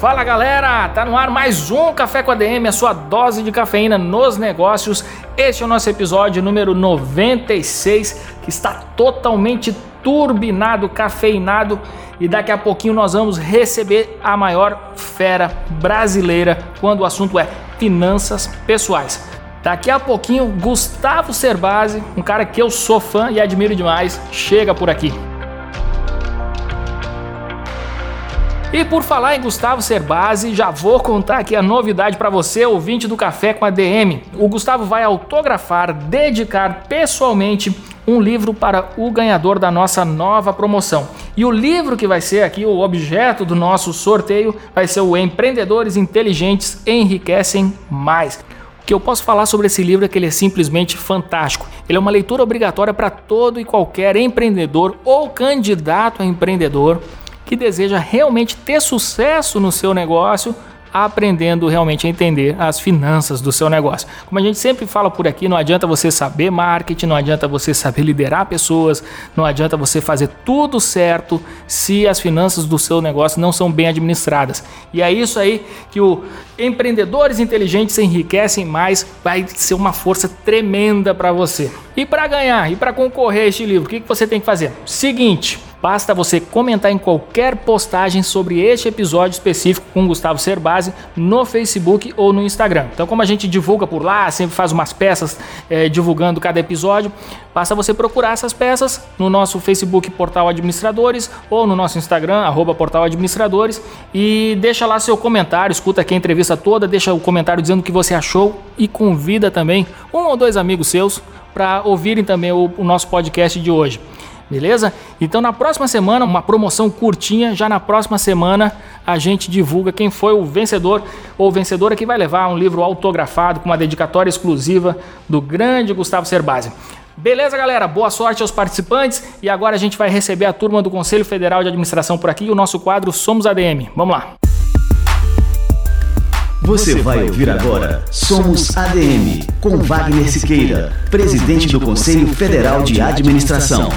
Fala galera, tá no ar mais um Café com ADM, a sua dose de cafeína nos negócios. Este é o nosso episódio número 96, que está totalmente turbinado, cafeinado e daqui a pouquinho nós vamos receber a maior fera brasileira quando o assunto é finanças pessoais. Daqui a pouquinho, Gustavo Cerbasi, um cara que eu sou fã e admiro demais, chega por aqui. E por falar em Gustavo Cerbasi, já vou contar aqui a novidade para você, ouvinte do Café com a DM. O Gustavo vai autografar, dedicar pessoalmente um livro para o ganhador da nossa nova promoção. E o livro que vai ser aqui o objeto do nosso sorteio vai ser o Empreendedores Inteligentes Enriquecem Mais. O que eu posso falar sobre esse livro é que ele é simplesmente fantástico. Ele é uma leitura obrigatória para todo e qualquer empreendedor ou candidato a empreendedor que deseja realmente ter sucesso no seu negócio, aprendendo realmente a entender as finanças do seu negócio. Como a gente sempre fala por aqui, não adianta você saber marketing, não adianta você saber liderar pessoas, não adianta você fazer tudo certo se as finanças do seu negócio não são bem administradas. E é isso aí que o Empreendedores Inteligentes Enriquecem Mais vai ser uma força tremenda para você. E para ganhar e para concorrer a este livro, o que você tem que fazer? Seguinte, Basta você comentar em qualquer postagem sobre este episódio específico com Gustavo Cerbasi no Facebook ou no Instagram. Então, como a gente divulga por lá, sempre faz umas peças é, divulgando cada episódio, basta você procurar essas peças no nosso Facebook Portal Administradores ou no nosso Instagram, arroba Portal Administradores, e deixa lá seu comentário, escuta aqui a entrevista toda, deixa o comentário dizendo o que você achou e convida também um ou dois amigos seus para ouvirem também o, o nosso podcast de hoje. Beleza? Então na próxima semana, uma promoção curtinha, já na próxima semana a gente divulga quem foi o vencedor ou vencedora que vai levar um livro autografado com uma dedicatória exclusiva do grande Gustavo Cerbasi. Beleza, galera? Boa sorte aos participantes e agora a gente vai receber a turma do Conselho Federal de Administração por aqui o nosso quadro Somos ADM. Vamos lá. Você vai ouvir agora Somos ADM, com Wagner Siqueira, presidente do Conselho Federal de Administração.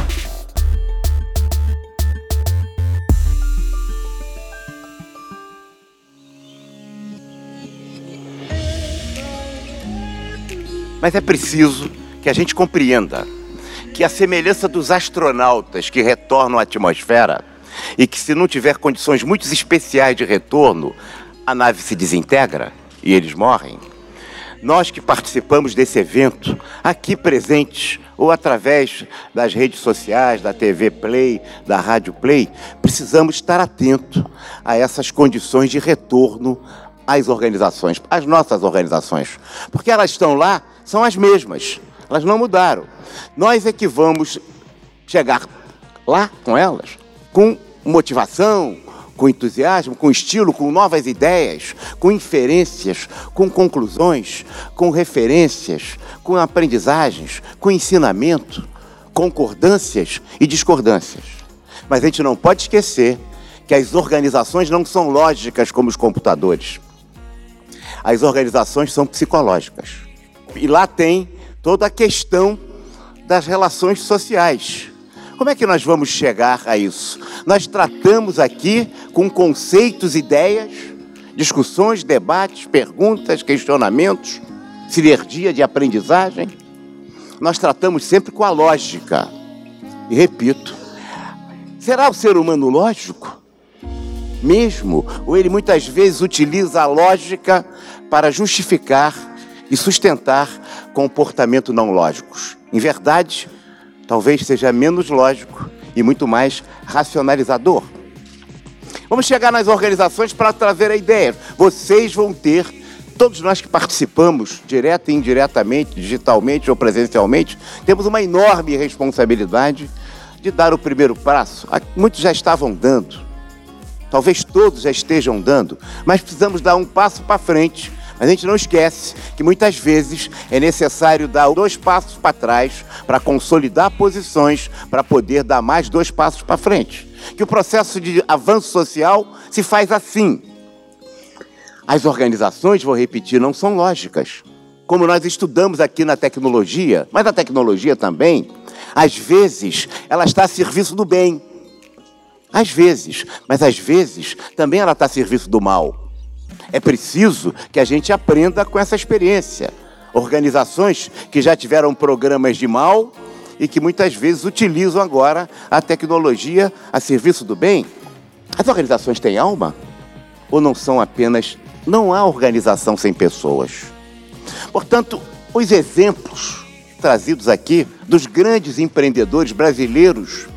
Mas é preciso que a gente compreenda que a semelhança dos astronautas que retornam à atmosfera e que se não tiver condições muito especiais de retorno, a nave se desintegra e eles morrem. Nós que participamos desse evento, aqui presentes ou através das redes sociais, da TV Play, da Rádio Play, precisamos estar atentos a essas condições de retorno às organizações, às nossas organizações, porque elas estão lá são as mesmas. Elas não mudaram. Nós é que vamos chegar lá com elas com motivação, com entusiasmo, com estilo, com novas ideias, com inferências, com conclusões, com referências, com aprendizagens, com ensinamento, concordâncias e discordâncias. Mas a gente não pode esquecer que as organizações não são lógicas como os computadores. As organizações são psicológicas. E lá tem toda a questão das relações sociais. Como é que nós vamos chegar a isso? Nós tratamos aqui com conceitos, ideias, discussões, debates, perguntas, questionamentos, sinergia de aprendizagem. Nós tratamos sempre com a lógica. E repito, será o ser humano lógico? Mesmo? Ou ele muitas vezes utiliza a lógica para justificar e sustentar comportamento não lógicos. Em verdade, talvez seja menos lógico e muito mais racionalizador. Vamos chegar nas organizações para trazer a ideia. Vocês vão ter, todos nós que participamos, direta e indiretamente, digitalmente ou presencialmente, temos uma enorme responsabilidade de dar o primeiro passo. Muitos já estavam dando, talvez todos já estejam dando, mas precisamos dar um passo para frente A gente não esquece que muitas vezes é necessário dar dois passos para trás para consolidar posições, para poder dar mais dois passos para frente. Que o processo de avanço social se faz assim. As organizações, vou repetir, não são lógicas. Como nós estudamos aqui na tecnologia, mas a tecnologia também, às vezes ela está a serviço do bem. Às vezes, mas às vezes também ela está a serviço do mal. É preciso que a gente aprenda com essa experiência. Organizações que já tiveram programas de mal e que muitas vezes utilizam agora a tecnologia a serviço do bem. As organizações têm alma? Ou não são apenas. Não há organização sem pessoas. Portanto, os exemplos trazidos aqui dos grandes empreendedores brasileiros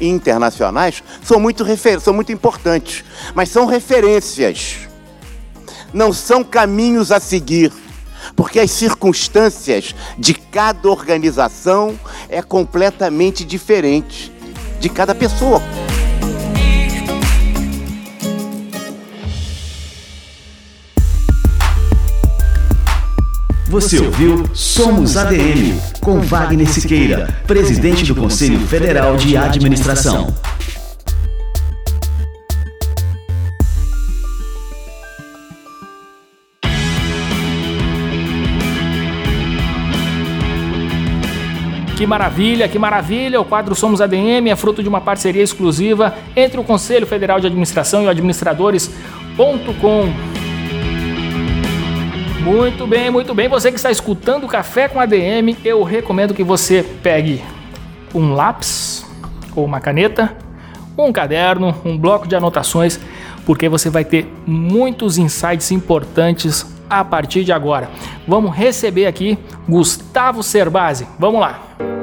e internacionais são muito, são muito importantes, mas são referências não são caminhos a seguir, porque as circunstâncias de cada organização é completamente diferente de cada pessoa. Você ouviu Somos ADM, com Wagner Siqueira, presidente do Conselho Federal de Administração. Que maravilha, que maravilha! O quadro Somos ADM é fruto de uma parceria exclusiva entre o Conselho Federal de Administração e o administradores.com. Muito bem, muito bem. Você que está escutando Café com ADM, eu recomendo que você pegue um lápis ou uma caneta, um caderno, um bloco de anotações, porque você vai ter muitos insights importantes a partir de agora. Vamos receber aqui Gustavo Cerbasi. Vamos lá.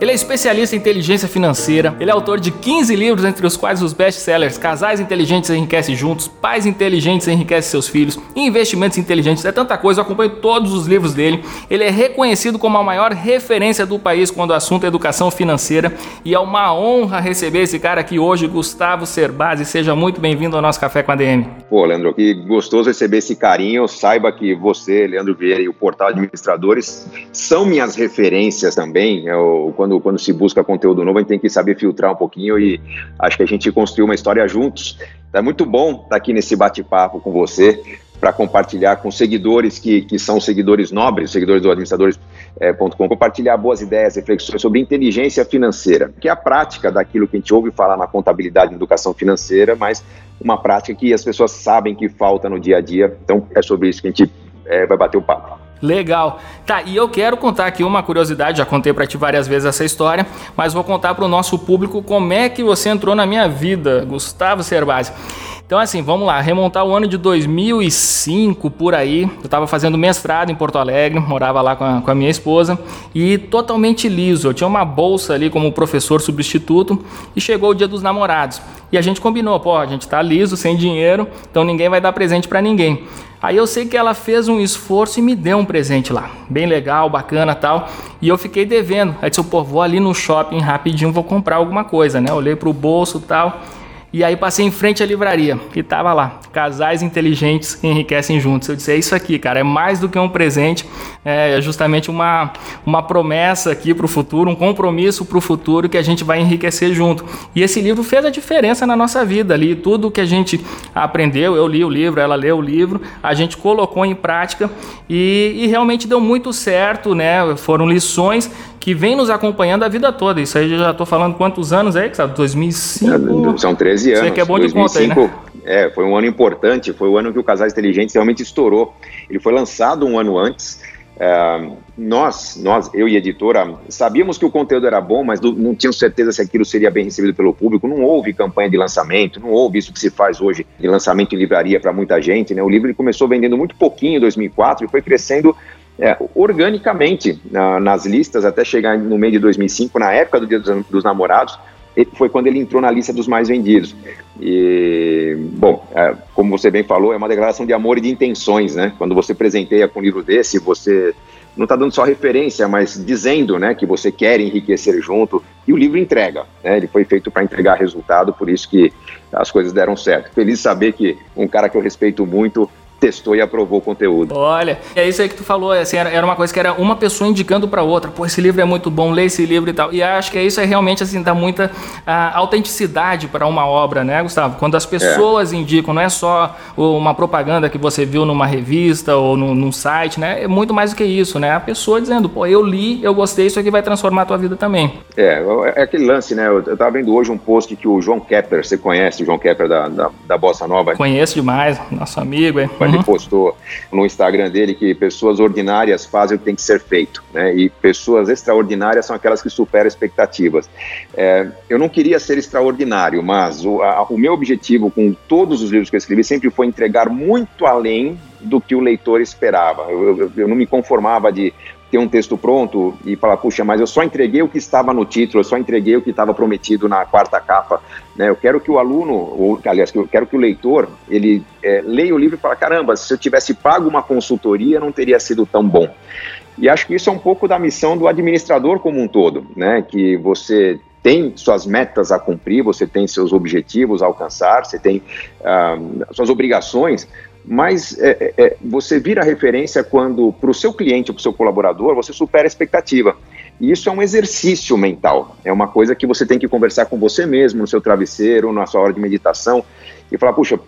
Ele é especialista em inteligência financeira, ele é autor de 15 livros, entre os quais os best-sellers Casais Inteligentes Enriquecem Juntos, Pais Inteligentes Enriquecem Seus Filhos, Investimentos Inteligentes, é tanta coisa, eu acompanho todos os livros dele. Ele é reconhecido como a maior referência do país quando o assunto é educação financeira e é uma honra receber esse cara aqui hoje, Gustavo Cerbasi. Seja muito bem-vindo ao nosso Café com a DM. Pô, Leandro, que gostoso receber esse carinho. Saiba que você, Leandro Vieira e o Portal Administradores são minhas referências também. Eu, quando quando, quando se busca conteúdo novo, a gente tem que saber filtrar um pouquinho e acho que a gente construiu uma história juntos. É muito bom estar aqui nesse bate-papo com você para compartilhar com seguidores que, que são seguidores nobres, seguidores do administradores.com, compartilhar boas ideias, reflexões sobre inteligência financeira, que é a prática daquilo que a gente ouve falar na contabilidade e educação financeira, mas uma prática que as pessoas sabem que falta no dia a dia. Então é sobre isso que a gente é, vai bater o papo. Legal. Tá, e eu quero contar aqui uma curiosidade, já contei para ti várias vezes essa história, mas vou contar para o nosso público como é que você entrou na minha vida, Gustavo Cerbasi. Então, assim, vamos lá, remontar o ano de 2005 por aí. Eu estava fazendo mestrado em Porto Alegre, morava lá com a, com a, minha esposa e totalmente liso. Eu tinha uma bolsa ali como professor substituto e chegou o dia dos namorados. E a gente combinou, pô, a gente tá liso, sem dinheiro, então ninguém vai dar presente para ninguém. Aí eu sei que ela fez um esforço e me deu um presente lá, bem legal, bacana tal. E eu fiquei devendo. Aí disse, pô, vou ali no shopping rapidinho, vou comprar alguma coisa, né? Olhei pro bolso tal. E aí passei em frente à livraria e tava lá, casais inteligentes enriquecem juntos. Eu disse, é isso aqui, cara, é mais do que um presente, é justamente uma, uma promessa aqui para o futuro, um compromisso para o futuro que a gente vai enriquecer junto. E esse livro fez a diferença na nossa vida ali, tudo que a gente aprendeu, eu li o livro, ela leu o livro, a gente colocou em prática e, e realmente deu muito certo, né? Foram lições que vem nos acompanhando a vida toda. Isso aí eu já estou falando quantos anos aí, sabe? 2005? São 13 anos. Você que é bom 2005, de conta aí, né? É, foi um ano importante, foi o ano que o Casais Inteligentes realmente estourou. Ele foi lançado um ano antes. É, nós, nós, eu e a editora, sabíamos que o conteúdo era bom, mas não tínhamos certeza se aquilo seria bem recebido pelo público. Não houve campanha de lançamento, não houve isso que se faz hoje de lançamento em livraria para muita gente. Né? O livro começou vendendo muito pouquinho em 2004 e foi crescendo é, organicamente na, nas listas até chegar no meio de 2005, na época do Dia dos, dos Namorados, foi quando ele entrou na lista dos mais vendidos. E, bom, é, como você bem falou, é uma declaração de amor e de intenções, né? Quando você presenteia com um livro desse, você não está dando só referência, mas dizendo né, que você quer enriquecer junto. E o livro entrega, né? ele foi feito para entregar resultado, por isso que as coisas deram certo. Feliz saber que um cara que eu respeito muito testou e aprovou o conteúdo. Olha, é isso aí que tu falou, assim, era, era uma coisa que era uma pessoa indicando para outra, pô, esse livro é muito bom, lê esse livro e tal. E acho que é isso é realmente assim dá muita a, autenticidade para uma obra, né, Gustavo? Quando as pessoas é. indicam, não é só uma propaganda que você viu numa revista ou num, num, site, né? É muito mais do que isso, né? A pessoa dizendo, pô, eu li, eu gostei, isso aqui vai transformar a tua vida também. É, é aquele lance, né? Eu, eu tava vendo hoje um post que o João Kepler, você conhece o João Kepler da, da, da Bossa Nova? Conheço demais, nosso amigo, é ele uhum. postou no Instagram dele que pessoas ordinárias fazem o que tem que ser feito, né? E pessoas extraordinárias são aquelas que superam expectativas. É, eu não queria ser extraordinário, mas o, a, o meu objetivo com todos os livros que eu escrevi sempre foi entregar muito além do que o leitor esperava. Eu, eu, eu não me conformava de ter um texto pronto e falar, puxa, mas eu só entreguei o que estava no título, eu só entreguei o que estava prometido na quarta capa. Né? Eu quero que o aluno, ou aliás, eu quero que o leitor, ele é, leia o livro e fale, caramba, se eu tivesse pago uma consultoria, não teria sido tão bom. E acho que isso é um pouco da missão do administrador como um todo, né? Que você tem suas metas a cumprir, você tem seus objetivos a alcançar, você tem uh, suas obrigações, mas é, é, é, você vira referência quando, para o seu cliente, para o seu colaborador, você supera a expectativa. E isso é um exercício mental, é uma coisa que você tem que conversar com você mesmo, no seu travesseiro, na sua hora de meditação, e falar, puxa,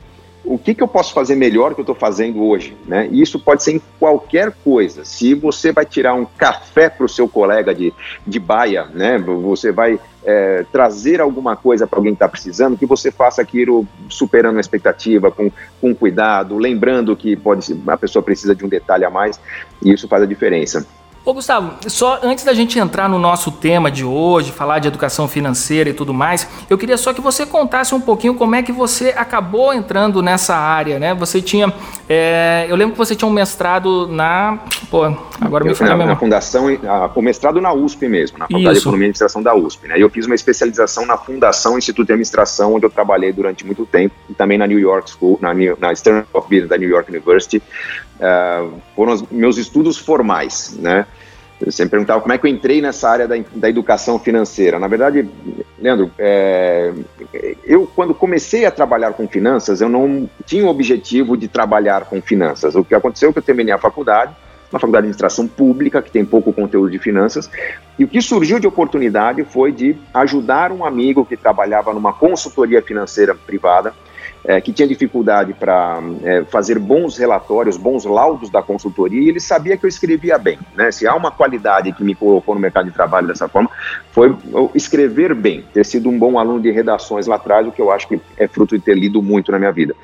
o que, que eu posso fazer melhor que eu estou fazendo hoje? Né? E isso pode ser em qualquer coisa. Se você vai tirar um café para o seu colega de, de baia, né? você vai é, trazer alguma coisa para alguém que está precisando, que você faça aquilo superando a expectativa, com, com cuidado, lembrando que pode a pessoa precisa de um detalhe a mais, e isso faz a diferença. Ô Gustavo, só antes da gente entrar no nosso tema de hoje, falar de educação financeira e tudo mais, eu queria só que você contasse um pouquinho como é que você acabou entrando nessa área, né? Você tinha, é, eu lembro que você tinha um mestrado na, pô, agora me falha na, fundação, a, o mestrado na USP mesmo, na Faculdade Isso. de Economia e Administração da USP, né? E eu fiz uma especialização na Fundação Instituto de Administração, onde eu trabalhei durante muito tempo, e também na New York School, na, na Stern of Business da New York University, uh, foram os meus estudos formais, né? Você me perguntava como é que eu entrei nessa área da, da educação financeira. Na verdade, Leandro, é, eu quando comecei a trabalhar com finanças, eu não tinha o objetivo de trabalhar com finanças. O que aconteceu é que eu terminei a faculdade, uma faculdade de administração pública, que tem pouco conteúdo de finanças, e o que surgiu de oportunidade foi de ajudar um amigo que trabalhava numa consultoria financeira privada, é, que tinha dificuldade para é, fazer bons relatórios, bons laudos da consultoria, e ele sabia que eu escrevia bem. Né? Se há uma qualidade que me colocou no mercado de trabalho dessa forma, foi escrever bem, ter sido um bom aluno de redações lá atrás, o que eu acho que é fruto de ter lido muito na minha vida.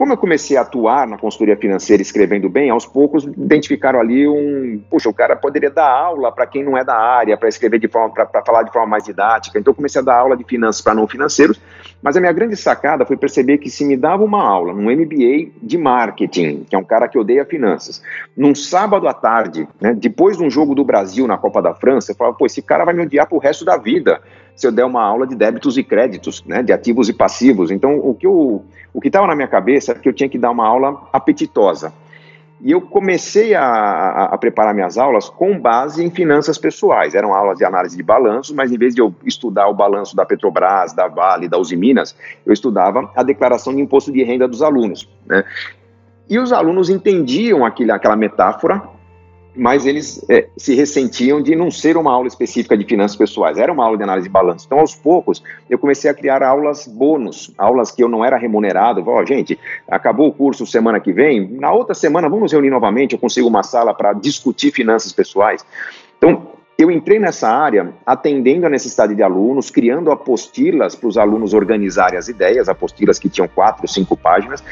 Como eu comecei a atuar na consultoria financeira escrevendo bem, aos poucos identificaram ali um, puxa, o cara poderia dar aula para quem não é da área, para escrever de forma, para falar de forma mais didática. Então eu comecei a dar aula de finanças para não financeiros, mas a minha grande sacada foi perceber que se me dava uma aula num MBA de marketing, que é um cara que odeia finanças, num sábado à tarde, né, depois de um jogo do Brasil na Copa da França, eu falava, pô, esse cara vai me odiar pro resto da vida se eu der uma aula de débitos e créditos, né, de ativos e passivos. Então, o que eu, o que estava na minha cabeça é que eu tinha que dar uma aula apetitosa. E eu comecei a, a, a, preparar minhas aulas com base em finanças pessoais. Eram aulas de análise de balanço, mas em vez de eu estudar o balanço da Petrobras, da Vale, da Uzi Minas, eu estudava a declaração de imposto de renda dos alunos. Né? E os alunos entendiam aquele, aquela metáfora mas eles é, se ressentiam de não ser uma aula específica de finanças pessoais, era uma aula de análise de balanço. Então, aos poucos, eu comecei a criar aulas bônus, aulas que eu não era remunerado. Ó, oh, gente, acabou o curso semana que vem, na outra semana vamos nos reunir novamente, eu consigo uma sala para discutir finanças pessoais. Então, eu entrei nessa área atendendo a necessidade de alunos, criando apostilas para os alunos organizarem as ideias, apostilas que tinham quatro, cinco páginas,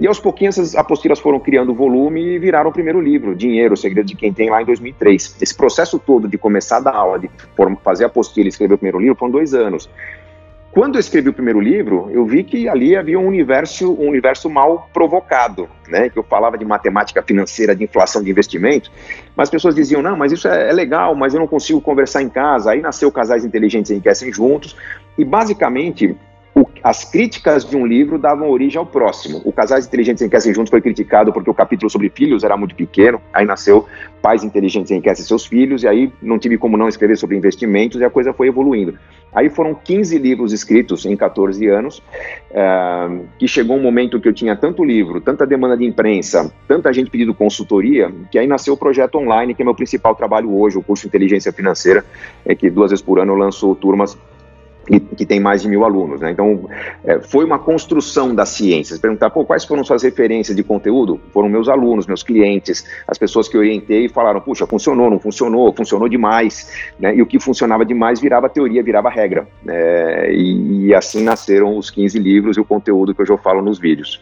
e aos pouquinhos essas apostilas foram criando volume e viraram o primeiro livro, Dinheiro, o Segredo de Quem Tem, lá em 2003. Esse processo todo de começar a dar aula, de fazer apostila e escrever o primeiro livro, foram dois anos. Quando eu escrevi o primeiro livro, eu vi que ali havia um universo, um universo mal provocado, né? Que eu falava de matemática financeira, de inflação de investimento, mas as pessoas diziam, não, mas isso é, é legal, mas eu não consigo conversar em casa. Aí nasceu Casais Inteligentes Enriquecem Juntos, e basicamente o, as críticas de um livro davam origem ao próximo. O Casais Inteligentes Enriquecem Juntos foi criticado porque o capítulo sobre filhos era muito pequeno, aí nasceu Pais Inteligentes Enriquecem Seus Filhos, e aí não tive como não escrever sobre investimentos, e a coisa foi evoluindo. Aí foram 15 livros escritos em 14 anos, uh, que chegou um momento que eu tinha tanto livro, tanta demanda de imprensa, tanta gente pedindo consultoria, que aí nasceu o projeto online, que é meu principal trabalho hoje, o curso Inteligência Financeira, é que duas vezes por ano eu lanço turmas que, que tem mais de mil alunos. Né? Então, é, foi uma construção das ciências. Perguntar, pô, quais foram suas referências de conteúdo? Foram meus alunos, meus clientes, as pessoas que eu orientei e falaram, puxa, funcionou, não funcionou, funcionou demais. Né? E o que funcionava demais virava teoria, virava regra. É, e, e assim nasceram os 15 livros e o conteúdo que hoje eu falo nos vídeos.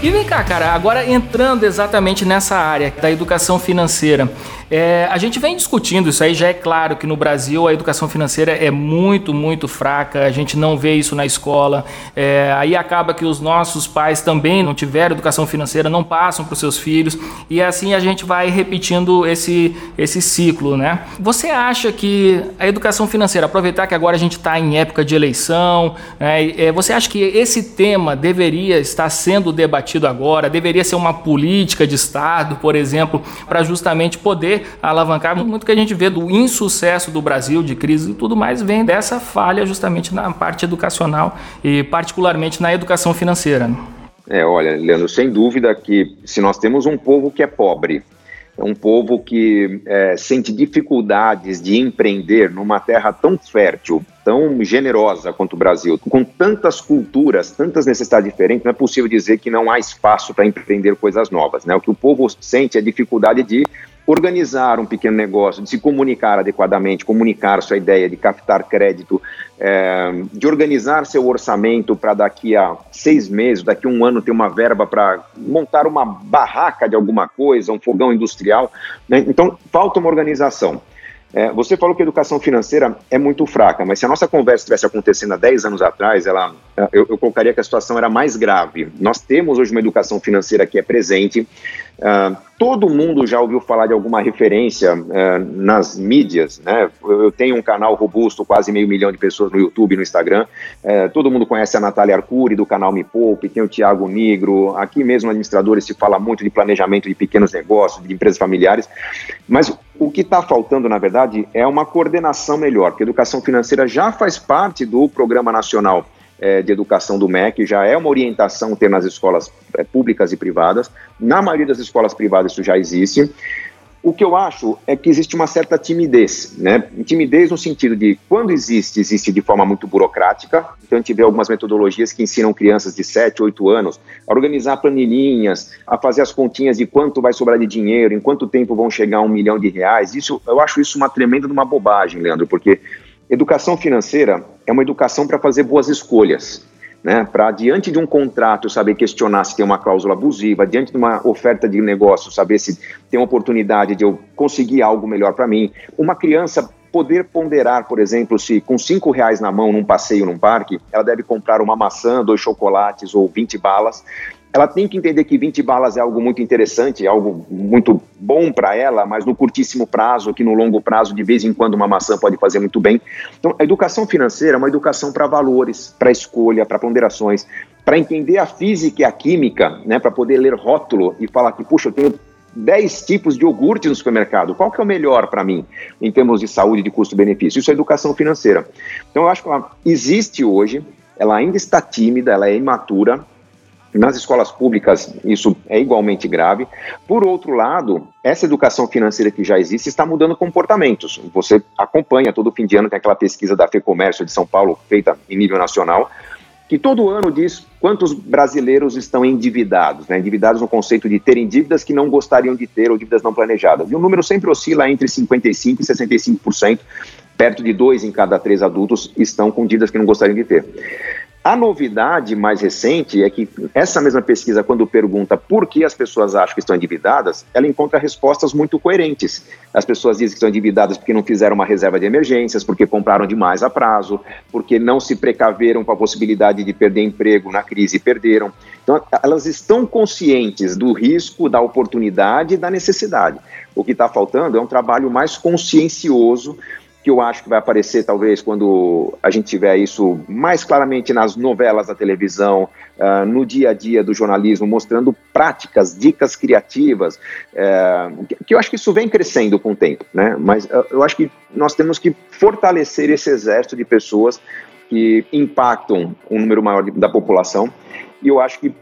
E vem cá, cara, agora entrando exatamente nessa área da educação financeira, é, a gente vem discutindo isso aí, já é claro que no Brasil a educação financeira é muito, muito fraca, a gente não vê isso na escola, é, aí acaba que os nossos pais também não tiveram educação financeira, não passam para os seus filhos, e assim a gente vai repetindo esse, esse ciclo, né? Você acha que a educação financeira, aproveitar que agora a gente está em época de eleição, né, é, você acha que esse tema deveria estar sendo debatido agora, deveria ser uma política de Estado, por exemplo, para justamente poder alavancar muito que a gente vê do insucesso do Brasil, de crise e tudo mais, vem dessa falha justamente na parte educacional e particularmente na educação financeira. Né? É, olha, Leandro, sem dúvida que se nós temos um povo que é pobre, é um povo que é, sente dificuldades de empreender numa terra tão fértil, tão generosa quanto o Brasil, com tantas culturas, tantas necessidades diferentes, não é possível dizer que não há espaço para empreender coisas novas. Né? O que o povo sente é dificuldade de organizar um pequeno negócio, de se comunicar adequadamente, comunicar sua ideia, de captar crédito, é, de organizar seu orçamento para daqui a seis meses, daqui a um ano ter uma verba para montar uma barraca de alguma coisa, um fogão industrial. Né? Então, falta uma organização. É, você falou que a educação financeira é muito fraca, mas se a nossa conversa estivesse acontecendo há 10 anos atrás, ela, eu, eu, colocaria que a situação era mais grave. Nós temos hoje uma educação financeira que é presente, Uh, todo mundo já ouviu falar de alguma referência uh, nas mídias, né? Eu tenho um canal robusto, quase meio milhão de pessoas no YouTube e no Instagram. Uh, todo mundo conhece a Natália Arcuri, do canal Me Poupe, tem o Tiago Negro. Aqui mesmo, administradores, se fala muito de planejamento de pequenos negócios, de empresas familiares. Mas o que está faltando, na verdade, é uma coordenação melhor, porque educação financeira já faz parte do Programa Nacional é, de educação do MEC, já é uma orientação ter nas escolas é, públicas e privadas. Na maioria das escolas privadas isso já existe. O que eu acho é que existe uma certa timidez, né? Timidez no sentido de quando existe, existe de forma muito burocrática. Então a gente vê algumas metodologias que ensinam crianças de 7, 8 anos a organizar planilhinhas, a fazer as continhas de quanto vai sobrar de dinheiro, em quanto tempo vão chegar a um milhão de reais. Isso, eu acho isso uma tremenda uma bobagem, Leandro, porque Educação financeira é uma educação para fazer boas escolhas. Né, para diante de um contrato saber questionar se tem uma cláusula abusiva, diante de uma oferta de negócio saber se tem uma oportunidade de eu conseguir algo melhor para mim. Uma criança poder ponderar, por exemplo, se com cinco reais na mão num passeio num parque, ela deve comprar uma maçã, dois chocolates ou 20 balas, ela tem que entender que 20 balas é algo muito interessante, é algo muito bom para ela, mas no curtíssimo prazo, que no longo prazo, de vez em quando uma maçã pode fazer muito bem. Então, a educação financeira é uma educação para valores, para escolha, para ponderações, para entender a física e a química, né, para poder ler rótulo e falar que, puxa, eu tenho 10 tipos de iogurte no supermercado, qual que é o melhor para mim em termos de saúde, de custo-benefício? Isso é educação financeira. Então, eu acho que ela existe hoje, ela ainda está tímida, ela é imatura, nas escolas públicas, isso é igualmente grave. Por outro lado, essa educação financeira que já existe está mudando comportamentos. Você acompanha todo fim de ano, tem aquela pesquisa da FEComércio de São Paulo, feita em nível nacional, que todo ano diz quantos brasileiros estão endividados, né? endividados no conceito de terem dívidas que não gostariam de ter ou dívidas não planejadas. E o número sempre oscila entre 55% e 65%, perto de dois em cada três adultos estão com dívidas que não gostariam de ter. A novidade mais recente é que essa mesma pesquisa, quando pergunta por que as pessoas acham que estão endividadas, ela encontra respostas muito coerentes. As pessoas dizem que estão endividadas porque não fizeram uma reserva de emergências, porque compraram demais a prazo, porque não se precaveram com a possibilidade de perder emprego na crise e perderam. Então, elas estão conscientes do risco, da oportunidade e da necessidade. O que está faltando é um trabalho mais consciencioso que eu acho que vai aparecer talvez quando a gente tiver isso mais claramente nas novelas da televisão, uh, no dia a dia do jornalismo, mostrando práticas, dicas criativas, uh, que eu acho que isso vem crescendo com o tempo, né? Mas uh, eu acho que nós temos que fortalecer esse exército de pessoas que impactam um número maior de, da população, e eu acho que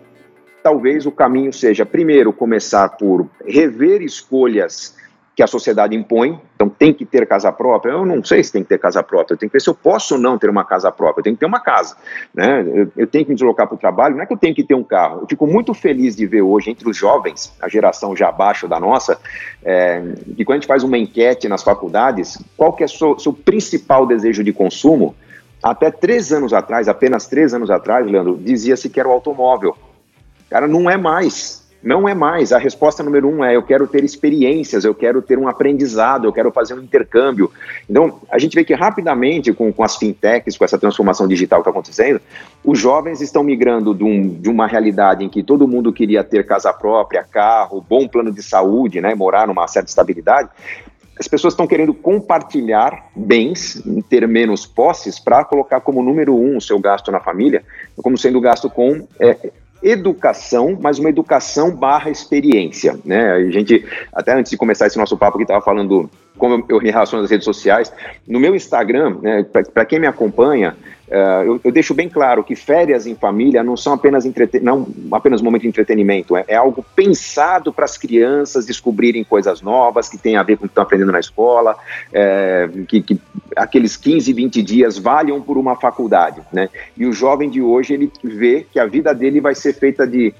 talvez o caminho seja, primeiro, começar por rever escolhas que a sociedade impõe, então tem que ter casa própria. Eu não sei se tem que ter casa própria, eu tenho que ver se eu posso ou não ter uma casa própria, eu tenho que ter uma casa, né? Eu, eu tenho que me deslocar para o trabalho, não é que eu tenho que ter um carro. Eu fico muito feliz de ver hoje entre os jovens, a geração já abaixo da nossa, é, que quando a gente faz uma enquete nas faculdades, qual que é o seu, seu principal desejo de consumo? Até três anos atrás, apenas três anos atrás, Leandro, dizia-se que era o automóvel. Cara, não é mais. Não é mais. A resposta número um é: eu quero ter experiências, eu quero ter um aprendizado, eu quero fazer um intercâmbio. Então, a gente vê que rapidamente, com, com as fintechs, com essa transformação digital que está acontecendo, os jovens estão migrando de, um, de, uma realidade em que todo mundo queria ter casa própria, carro, bom plano de saúde, né, morar numa certa estabilidade. As pessoas estão querendo compartilhar bens, ter menos posses, para colocar como número um o seu gasto na família, como sendo gasto com é, educação, mas uma educação barra experiência, né? A gente, até antes de começar esse nosso papo que estava falando como eu me relaciono nas redes sociais, no meu Instagram, né, para quem me acompanha, uh, eu, eu, deixo bem claro que férias em família não são apenas, não apenas um momento de entretenimento, é, é algo pensado para as crianças descobrirem coisas novas que tem a ver com o que estão aprendendo na escola, é, que, que, aqueles 15, 20 dias valham por uma faculdade, né? E o jovem de hoje, ele vê que a vida dele vai ser feita de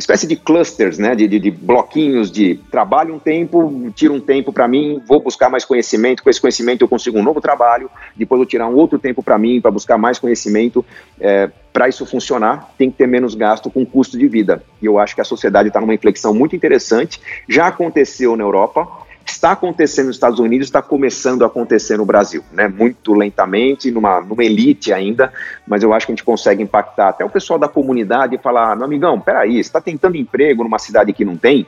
espécie de clusters, né, de, de, de, bloquinhos de trabalho um tempo, tiro um tempo para mim, vou buscar mais conhecimento, com esse conhecimento eu consigo um novo trabalho, depois eu tirar um outro tempo para mim, para buscar mais conhecimento. É, para isso funcionar, tem que ter menos gasto com custo de vida. E eu acho que a sociedade está numa inflexão muito interessante, já aconteceu na Europa, está acontecendo nos Estados Unidos, está começando a acontecer no Brasil, né? Muito lentamente, numa, numa elite ainda, mas eu acho que a gente consegue impactar até o pessoal da comunidade e falar, meu amigão, peraí, você está tentando emprego numa cidade que não tem?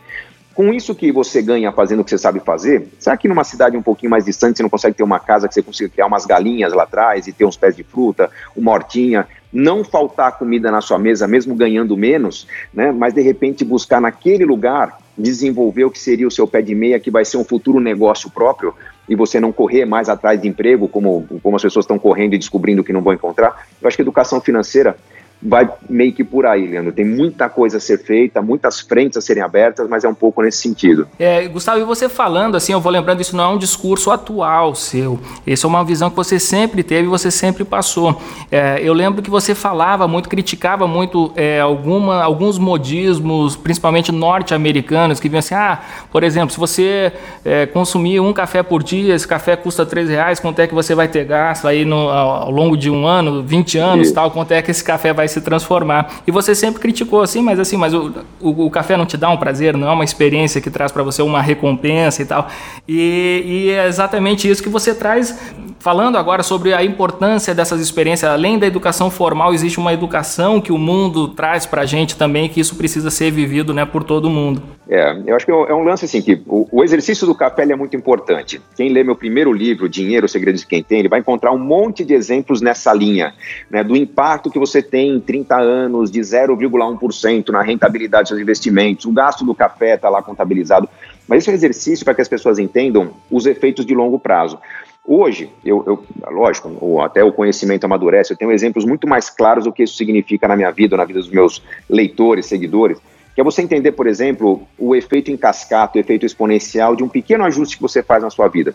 Com isso que você ganha fazendo o que você sabe fazer, será que numa cidade um pouquinho mais distante você não consegue ter uma casa que você consiga criar umas galinhas lá atrás e ter uns pés de fruta, uma hortinha, não faltar comida na sua mesa, mesmo ganhando menos, né? Mas de repente buscar naquele lugar desenvolver o que seria o seu pé de meia, que vai ser um futuro negócio próprio, e você não correr mais atrás de emprego, como, como as pessoas estão correndo e descobrindo que não vão encontrar. Eu acho que educação financeira vai meio que por aí, Leandro. Tem muita coisa a ser feita, muitas frentes a serem abertas, mas é um pouco nesse sentido. É, Gustavo, e você falando assim, eu vou lembrando, isso não é um discurso atual seu. Isso é uma visão que você sempre teve e você sempre passou. É, eu lembro que você falava muito, criticava muito é, alguma, alguns modismos, principalmente norte-americanos, que vinham assim, ah, por exemplo, se você é, consumir um café por dia, esse café custa 3 reais, quanto é que você vai ter gasto aí no, ao longo de um ano, 20 anos, Isso. tal, quanto é que esse café vai se transformar. E você sempre criticou assim, mas assim, mas o, o, o café não te dá um prazer, não é uma experiência que traz para você uma recompensa e tal. E, e é exatamente isso que você traz Falando agora sobre a importância dessas experiências, além da educação formal, existe uma educação que o mundo traz para a gente também, que isso precisa ser vivido né, por todo mundo. É, eu acho que é um lance assim, que o, o exercício do café é muito importante. Quem lê meu primeiro livro, Dinheiro, Segredos de Quem Tem, ele vai encontrar um monte de exemplos nessa linha, né, do impacto que você tem em 30 anos de 0,1% na rentabilidade dos seus investimentos, o gasto do café está lá contabilizado. Mas esse é exercício para que as pessoas entendam os efeitos de longo prazo. Hoje, eu, eu, lógico, até o conhecimento amadurece, eu tenho exemplos muito mais claros do que isso significa na minha vida, na vida dos meus leitores, seguidores, que é você entender, por exemplo, o efeito em cascata, o efeito exponencial de um pequeno ajuste que você faz na sua vida.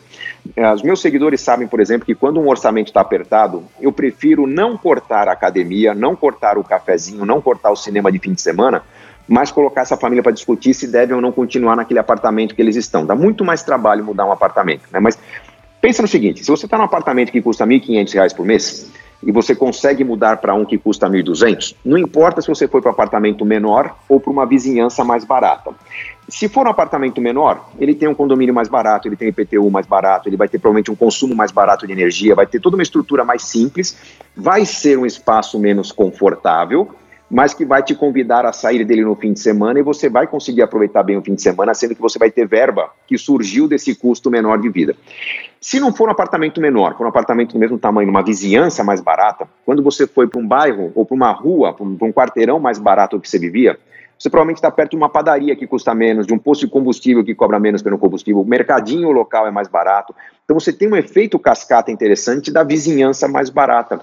É, os meus seguidores sabem, por exemplo, que quando um orçamento está apertado, eu prefiro não cortar a academia, não cortar o cafezinho, não cortar o cinema de fim de semana, mas colocar essa família para discutir se devem ou não continuar naquele apartamento que eles estão. Dá muito mais trabalho mudar um apartamento, né? Mas Pensa no seguinte: se você está num apartamento que custa R$ 1.500 por mês e você consegue mudar para um que custa R$ 1.200, não importa se você foi para um apartamento menor ou para uma vizinhança mais barata. Se for um apartamento menor, ele tem um condomínio mais barato, ele tem IPTU mais barato, ele vai ter provavelmente um consumo mais barato de energia, vai ter toda uma estrutura mais simples, vai ser um espaço menos confortável, mas que vai te convidar a sair dele no fim de semana e você vai conseguir aproveitar bem o fim de semana, sendo que você vai ter verba que surgiu desse custo menor de vida. Se não for um apartamento menor, for um apartamento do mesmo tamanho, numa vizinhança mais barata, quando você foi para um bairro ou para uma rua, para um quarteirão mais barato que você vivia, você provavelmente está perto de uma padaria que custa menos, de um posto de combustível que cobra menos pelo combustível, o mercadinho local é mais barato. Então você tem um efeito cascata interessante da vizinhança mais barata.